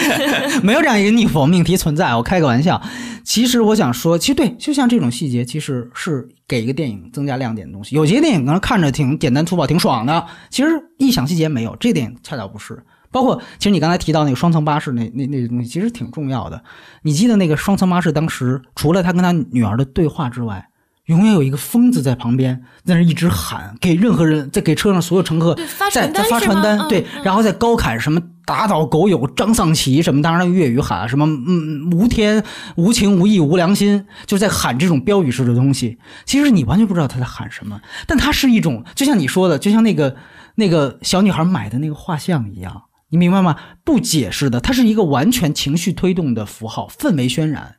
没有这样一个逆否命题存在。我开个玩笑，其实我想说，其实对，就像这种细节，其实是给一个电影增加亮点的东西。有些电影可能看着挺简单粗暴、挺爽的，其实意想细节没有。这点恰巧不是。包括其实你刚才提到那个双层巴士那那那东西，其实挺重要的。你记得那个双层巴士当时除了他跟他女儿的对话之外。永远有一个疯子在旁边，在那一直喊，给任何人在给车上所有乘客在在发传单，对，然后在高喊什么打倒狗友张丧奇什么，当然粤语喊什么嗯无天无情无义无良心，就是在喊这种标语式的东西。其实你完全不知道他在喊什么，但他是一种，就像你说的，就像那个那个小女孩买的那个画像一样。你明白吗？不解释的，它是一个完全情绪推动的符号，氛围渲染。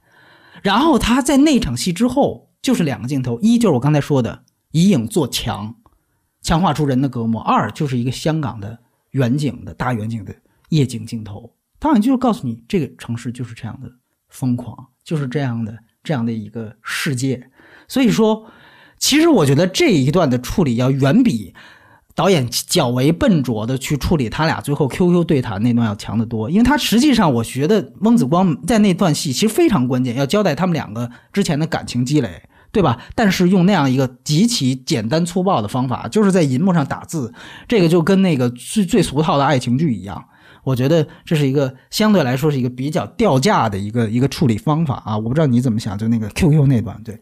然后他在那场戏之后，就是两个镜头，一就是我刚才说的以影做墙，强化出人的隔膜；二就是一个香港的远景的大远景的夜景镜头，它好像就是告诉你这个城市就是这样的疯狂，就是这样的这样的一个世界。所以说，其实我觉得这一段的处理要远比导演较为笨拙的去处理他俩最后 QQ 对谈那段要强得多，因为他实际上我觉得翁子光在那段戏其实非常关键，要交代他们两个之前的感情积累。对吧？但是用那样一个极其简单粗暴的方法，就是在银幕上打字，这个就跟那个最最俗套的爱情剧一样。我觉得这是一个相对来说是一个比较掉价的一个一个处理方法啊！我不知道你怎么想，就那个 QQ 那段，对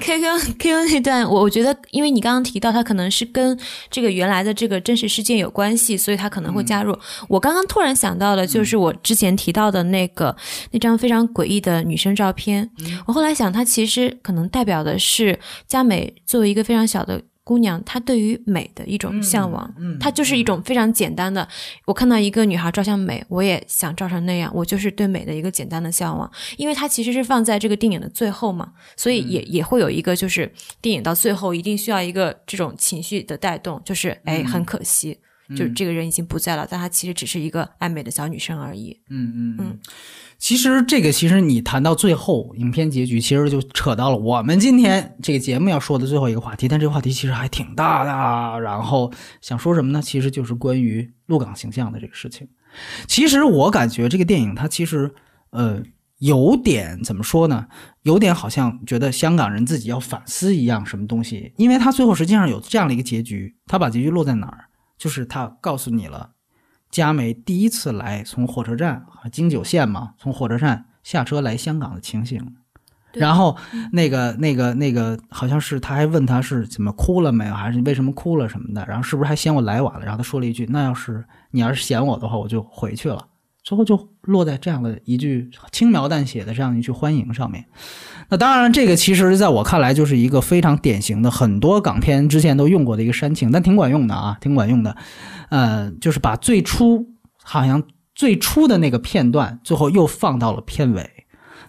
，Q Q Q Q 那段，我我觉得，因为你刚刚提到它可能是跟这个原来的这个真实事件有关系，所以它可能会加入。我刚刚突然想到的，就是我之前提到的那个那张非常诡异的女生照片。我后来想，它其实可能代表的是佳美作为一个非常小的。姑娘，她对于美的一种向往，嗯她就是一种非常简单的。我看到一个女孩照相美，我也想照成那样，我就是对美的一个简单的向往。因为它其实是放在这个电影的最后嘛，所以也、也会有一个就是电影到最后一定需要一个这种情绪的带动，就是哎，很可惜，就是这个人已经不在了，但她其实只是一个爱美的小女生而已。嗯嗯嗯。其实这个，其实你谈到最后，影片结局其实就扯到了我们今天这个节目要说的最后一个话题，但这个话题其实还挺大的。然后想说什么呢？其实就是关于鹿港形象的这个事情。其实我感觉这个电影它其实呃有点怎么说呢？有点好像觉得香港人自己要反思一样什么东西，因为他最后实际上有这样的一个结局，他把结局落在哪儿？就是他告诉你了。佳美第一次来，从火车站京九线嘛，从火车站下车来香港的情形。然后那个、那个、那个，好像是他还问他是怎么哭了没有，还是为什么哭了什么的，然后是不是还嫌我来晚了？然后他说了一句：“那要是你要是嫌我的话，我就回去了。”最后就落在这样的一句轻描淡写的这样一句欢迎上面。那当然，这个其实在我看来就是一个非常典型的，很多港片之前都用过的一个煽情，但挺管用的啊，挺管用的。呃，就是把最初好像最初的那个片段，最后又放到了片尾。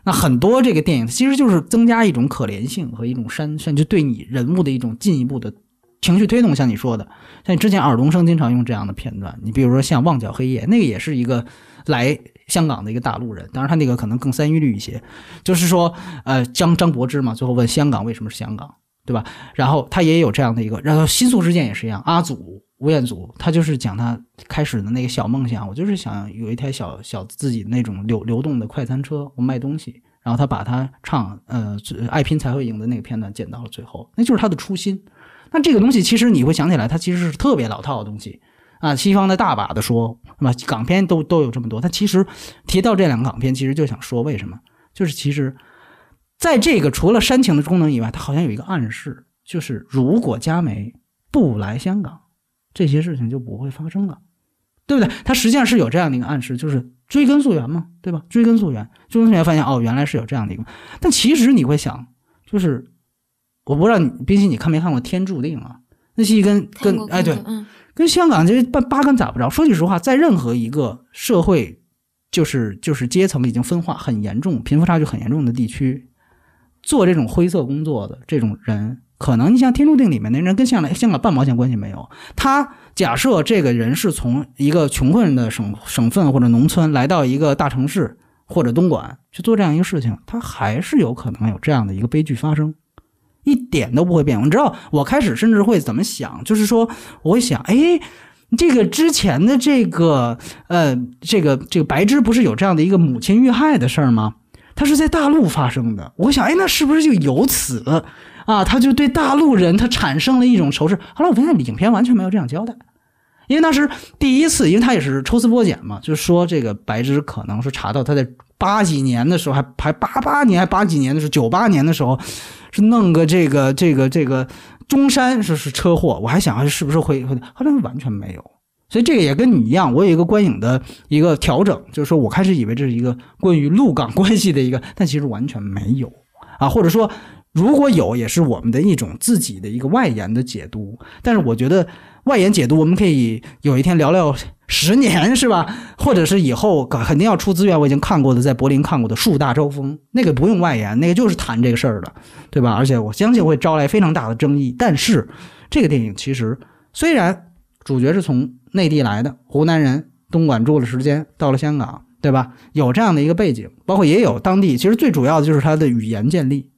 那很多这个电影其实就是增加一种可怜性和一种煽甚至对你人物的一种进一步的情绪推动。像你说的，像你之前耳东升经常用这样的片段，你比如说像《旺角黑夜》，那个也是一个来香港的一个大陆人，当然他那个可能更三一律一些，就是说，呃，张张柏芝嘛，最后问香港为什么是香港，对吧？然后他也有这样的一个，然后新宿事件也是一样，阿祖吴彦祖，他就是讲他开始的那个小梦想，我就是想有一台小小自己那种流流动的快餐车，我卖东西。然后他把他唱呃爱拼才会赢的那个片段剪到了最后，那就是他的初心。那这个东西其实你会想起来，它其实是特别老套的东西啊。西方的大把的说，是吧？港片都都有这么多，但其实提到这两个港片，其实就想说为什么？就是其实在这个除了煽情的功能以外，它好像有一个暗示，就是如果佳美不来香港，这些事情就不会发生了，对不对？它实际上是有这样的一个暗示，就是追根溯源嘛，对吧？追根溯源，追根溯源发现哦，原来是有这样的一个。但其实你会想，就是我不知道你冰心你看没看过《天注定》啊？那戏跟跟哎对跟香港这八八竿打不着。说句实话，在任何一个社会，就是就是阶层已经分化很严重、贫富差距很严重的地区，做这种灰色工作的这种人，可能你像《天注定》里面那人跟香港香港半毛钱关系没有。他假设这个人是从一个穷困的省省份或者农村来到一个大城市或者东莞去做这样一个事情，他还是有可能有这样的一个悲剧发生。一点都不会变。你知道，我开始甚至会怎么想，就是说，我会想，哎，这个之前的这个，呃，这个这个白芝不是有这样的一个母亲遇害的事儿吗？他是在大陆发生的。我想，哎，那是不是就由此啊，他就对大陆人他产生了一种仇视？后来我发现影片完全没有这样交代。因为当时第一次，因为他也是抽丝剥茧嘛，就是说这个白芝可能是查到他在八几年的时候，还还八八年还八几年的时候，九八年的时候，是弄个这个这个这个中山是是车祸，我还想是不是会会，后来完全没有。所以这个也跟你一样，我有一个观影的一个调整，就是说我开始以为这是一个关于陆港关系的一个，但其实完全没有啊，或者说如果有，也是我们的一种自己的一个外延的解读。但是我觉得外延解读，我们可以有一天聊聊十年是吧？或者是以后肯定要出资源。我已经看过的，在柏林看过的《树大招风》，那个不用外延，那个就是谈这个事儿的，对吧？而且我相信会招来非常大的争议。但是这个电影其实虽然主角是从内地来的湖南人，东莞住了时间，到了香港，对吧？有这样的一个背景，包括也有当地。其实最主要的就是他的语言建立。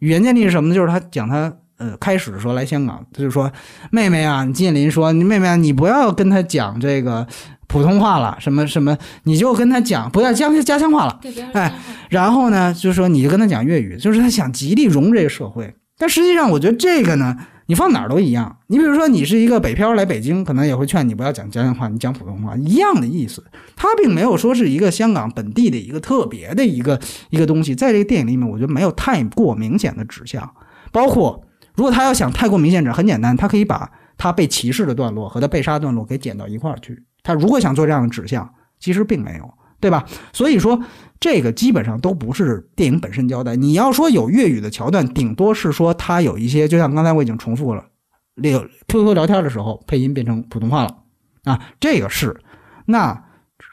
语言建立是什么呢？就是他讲他呃开始说来香港，他就说妹妹啊，你金林说你妹妹啊，你不要跟他讲这个普通话了，什么什么，你就跟他讲不要家家乡话了。哎然后呢，就是说你就跟他讲粤语，就是他想极力融入这个社会。但实际上，我觉得这个呢，你放哪儿都一样。你比如说，你是一个北漂来北京，可能也会劝你不要讲家乡话，你讲普通话，一样的意思。他并没有说是一个香港本地的一个特别的一个一个东西，在这个电影里面，我觉得没有太过明显的指向。包括如果他要想太过明显指，很简单，他可以把他被歧视的段落和他被杀段落给剪到一块儿去。他如果想做这样的指向，其实并没有，对吧？所以说，这个基本上都不是电影本身交代。你要说有粤语的桥段，顶多是说他有一些，就像刚才我已经重复了，聊 QQ 聊天的时候配音变成普通话了啊，这个是，那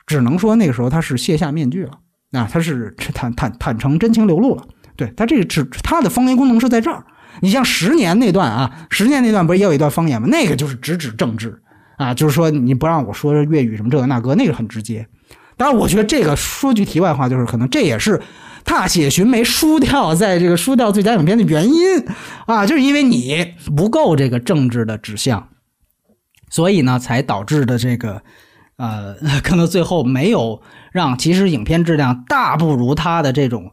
只能说那个时候他是卸下面具了，啊，他是 坦坦坦诚真情流露了。对他这个只他的方言功能是在这儿。你像十年那段啊，十年那段不是也有一段方言吗？那个就是直指政治啊，就是说你不让我说粤语什么这个那个，那个很直接。当然，我觉得这个说句题外话，就是可能这也是《踏雪寻梅》输掉在这个输掉最佳影片的原因啊，就是因为你不够这个政治的指向，所以呢，才导致的这个呃，可能最后没有让其实影片质量大不如他的这种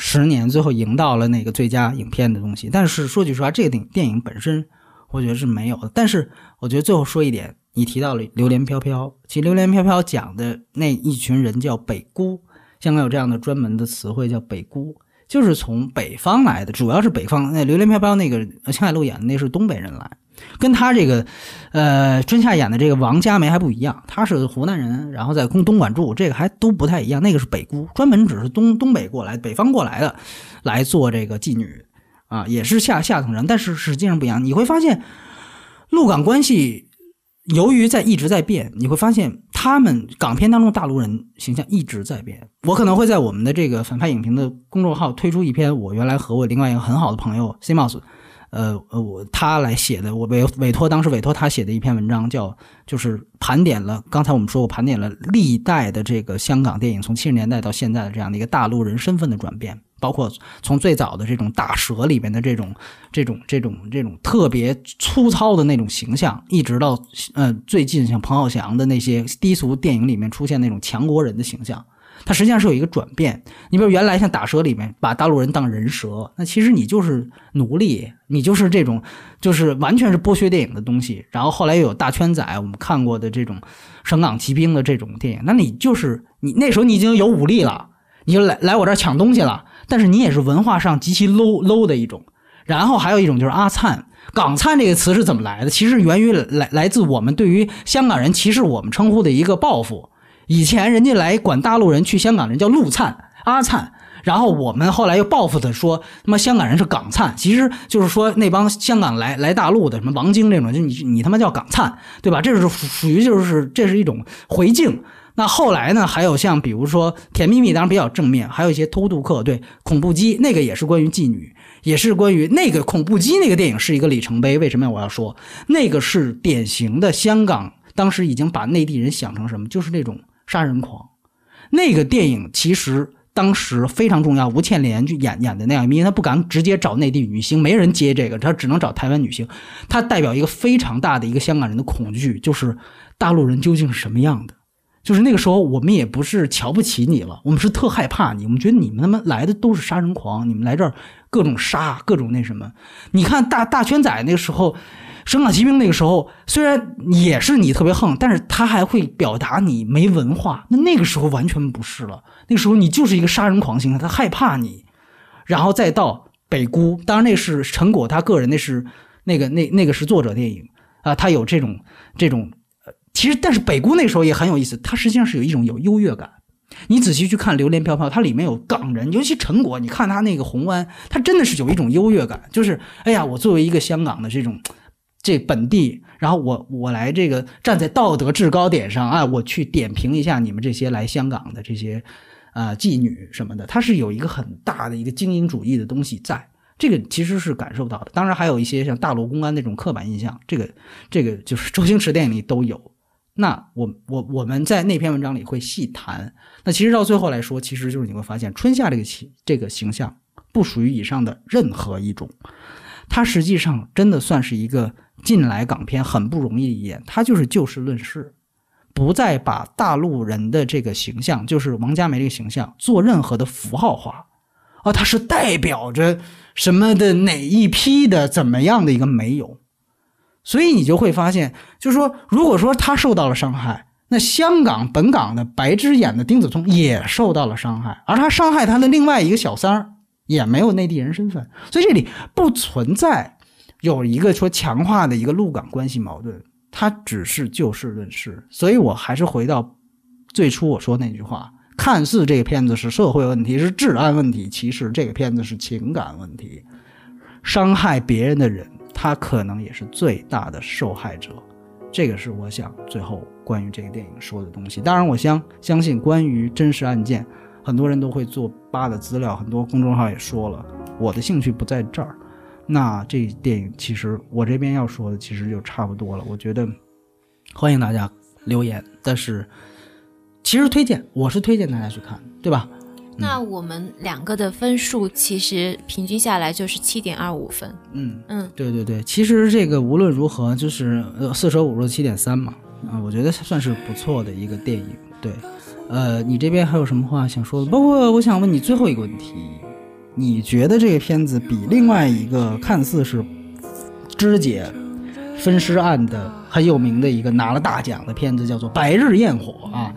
十年，最后赢到了那个最佳影片的东西。但是说句实话，这个电电影本身，我觉得是没有的。但是我觉得最后说一点。你提到了《榴莲飘飘》，其实《榴莲飘飘》讲的那一群人叫北姑，香港有这样的专门的词汇叫北姑，就是从北方来的，主要是北方。那《榴莲飘飘》那个青海璐演的那是东北人来，跟他这个呃春夏演的这个王佳梅还不一样，他是湖南人，然后在东东莞住，这个还都不太一样。那个是北姑，专门只是东东北过来、北方过来的来做这个妓女啊，也是下下层人，但是实际上不一样。你会发现陆港关系。由于在一直在变，你会发现他们港片当中大陆人形象一直在变。我可能会在我们的这个反派影评的公众号推出一篇我原来和我另外一个很好的朋友 cmos 呃呃，我他来写的，我委委托当时委托他写的一篇文章，叫就是盘点了刚才我们说过盘点了历代的这个香港电影从七十年代到现在的这样的一个大陆人身份的转变。包括从最早的这种大蛇里面的这种、这种、这种、这种特别粗糙的那种形象，一直到呃最近像彭浩翔的那些低俗电影里面出现那种强国人的形象，它实际上是有一个转变。你比如原来像打蛇里面把大陆人当人蛇，那其实你就是奴隶，你就是这种就是完全是剥削电影的东西。然后后来又有大圈仔，我们看过的这种省港骑兵的这种电影，那你就是你那时候你已经有武力了，你就来来我这儿抢东西了。但是你也是文化上极其 low low 的一种，然后还有一种就是阿灿，港灿这个词是怎么来的？其实源于来来自我们对于香港人歧视我们称呼的一个报复。以前人家来管大陆人去香港人叫陆灿、阿灿，然后我们后来又报复的说他妈香港人是港灿，其实就是说那帮香港来来大陆的什么王晶这种，就你你他妈叫港灿，对吧？这是属于就是这是一种回敬。那后来呢？还有像比如说《甜蜜蜜》，当然比较正面，还有一些偷渡客，对恐怖机那个也是关于妓女，也是关于那个恐怖机那个电影是一个里程碑。为什么我要说那个是典型的香港？当时已经把内地人想成什么？就是那种杀人狂。那个电影其实当时非常重要，吴倩莲去演演的那样，因为她不敢直接找内地女星，没人接这个，她只能找台湾女星。她代表一个非常大的一个香港人的恐惧，就是大陆人究竟是什么样的。就是那个时候，我们也不是瞧不起你了，我们是特害怕你。我们觉得你们他妈来的都是杀人狂，你们来这儿各种杀，各种那什么。你看大大圈仔那个时候，省港骑兵那个时候，虽然也是你特别横，但是他还会表达你没文化。那那个时候完全不是了，那个时候你就是一个杀人狂型的，他害怕你。然后再到北姑，当然那是陈果他个人，那是那个那那个是作者电影啊，他有这种这种。其实，但是北姑那时候也很有意思，他实际上是有一种有优越感。你仔细去看《榴莲飘飘》，它里面有港人，尤其陈果，你看他那个红湾，他真的是有一种优越感，就是哎呀，我作为一个香港的这种这本地，然后我我来这个站在道德制高点上啊，我去点评一下你们这些来香港的这些呃妓女什么的，它是有一个很大的一个精英主义的东西在。这个其实是感受到的，当然还有一些像大陆公安那种刻板印象，这个这个就是周星驰电影里都有。那我我我们在那篇文章里会细谈。那其实到最后来说，其实就是你会发现，春夏这个形这个形象不属于以上的任何一种，它实际上真的算是一个近来港片很不容易的一点，它就是就事论事，不再把大陆人的这个形象，就是王家梅这个形象做任何的符号化。啊，它是代表着什么的哪一批的怎么样的一个没有，所以你就会发现，就是说，如果说他受到了伤害，那香港本港的白芝演的丁子聪也受到了伤害，而他伤害他的另外一个小三儿也没有内地人身份，所以这里不存在有一个说强化的一个陆港关系矛盾，它只是就事论事。所以我还是回到最初我说那句话。看似这个片子是社会问题，是治安问题，其实这个片子是情感问题。伤害别人的人，他可能也是最大的受害者。这个是我想最后关于这个电影说的东西。当然，我相相信关于真实案件，很多人都会做八的资料，很多公众号也说了。我的兴趣不在这儿。那这电影其实我这边要说的其实就差不多了。我觉得欢迎大家留言，但是。其实推荐，我是推荐大家去看，对吧？那我们两个的分数其实平均下来就是七点二五分。嗯嗯，对对对，其实这个无论如何就是呃四舍五入七点三嘛，啊，我觉得算是不错的一个电影。对，呃，你这边还有什么话想说的？包括我想问你最后一个问题，你觉得这个片子比另外一个看似是肢解分尸案的很有名的一个拿了大奖的片子叫做《白日焰火》啊？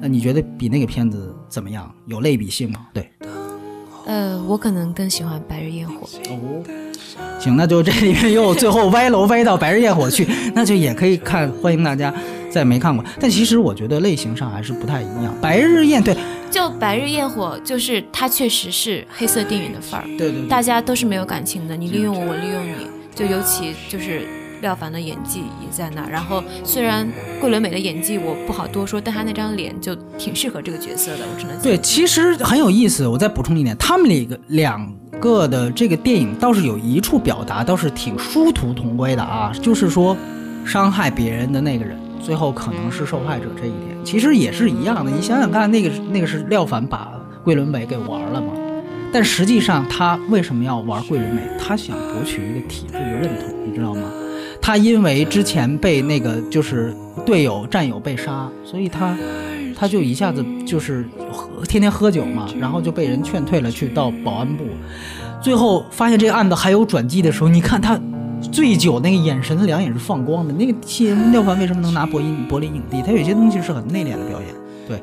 那你觉得比那个片子怎么样？有类比性吗？对，呃，我可能更喜欢《白日焰火》。哦，行，那就这里面又最后歪楼歪到《白日焰火》去，那就也可以看。欢迎大家再没看过，但其实我觉得类型上还是不太一样。《白日焰对，就《白日焰火》就是它确实是黑色电影的范儿，对对，大家都是没有感情的，你利用我，我利用你，就尤其就是。廖凡的演技也在那，然后虽然桂纶镁的演技我不好多说，但她那张脸就挺适合这个角色的，我只能对，其实很有意思。我再补充一点，他们两个两个的这个电影倒是有一处表达，倒是挺殊途同归的啊，就是说伤害别人的那个人，最后可能是受害者这一点，其实也是一样的。你想想看，那个那个是廖凡把桂纶镁给玩了嘛？但实际上他为什么要玩桂纶镁？他想博取一个体制的认同，你知道吗？他因为之前被那个就是队友战友被杀，所以他他就一下子就是喝天天喝酒嘛，然后就被人劝退了，去到保安部。最后发现这个案子还有转机的时候，你看他醉酒那个眼神，两眼是放光的。那个戏廖凡为什么能拿柏林柏林影帝？他有些东西是很内敛的表演，对。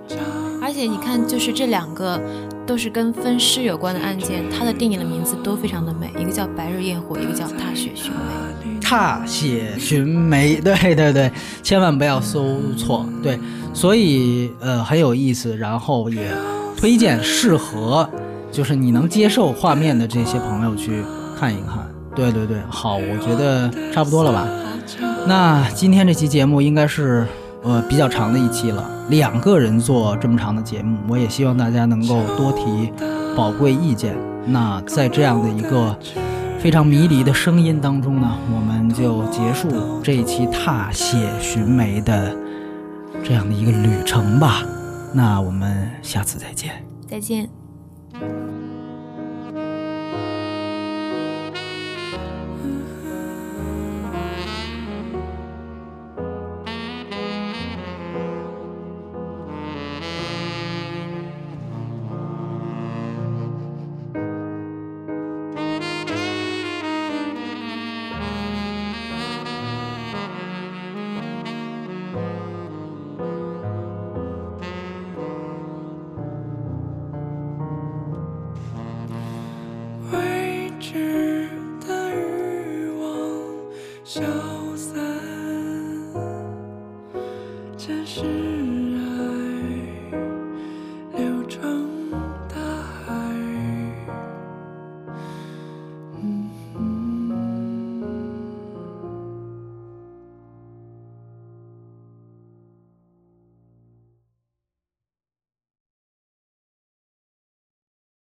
而且你看，就是这两个都是跟分尸有关的案件，他的电影的名字都非常的美，一个叫《白日焰火》，一个叫《踏雪寻梅》。踏雪寻梅，对对对，千万不要搜错，对，所以呃很有意思，然后也推荐适合就是你能接受画面的这些朋友去看一看，对对对，好，我觉得差不多了吧？那今天这期节目应该是呃比较长的一期了，两个人做这么长的节目，我也希望大家能够多提宝贵意见。那在这样的一个。非常迷离的声音当中呢，我们就结束这一期踏雪寻梅的这样的一个旅程吧。那我们下次再见，再见。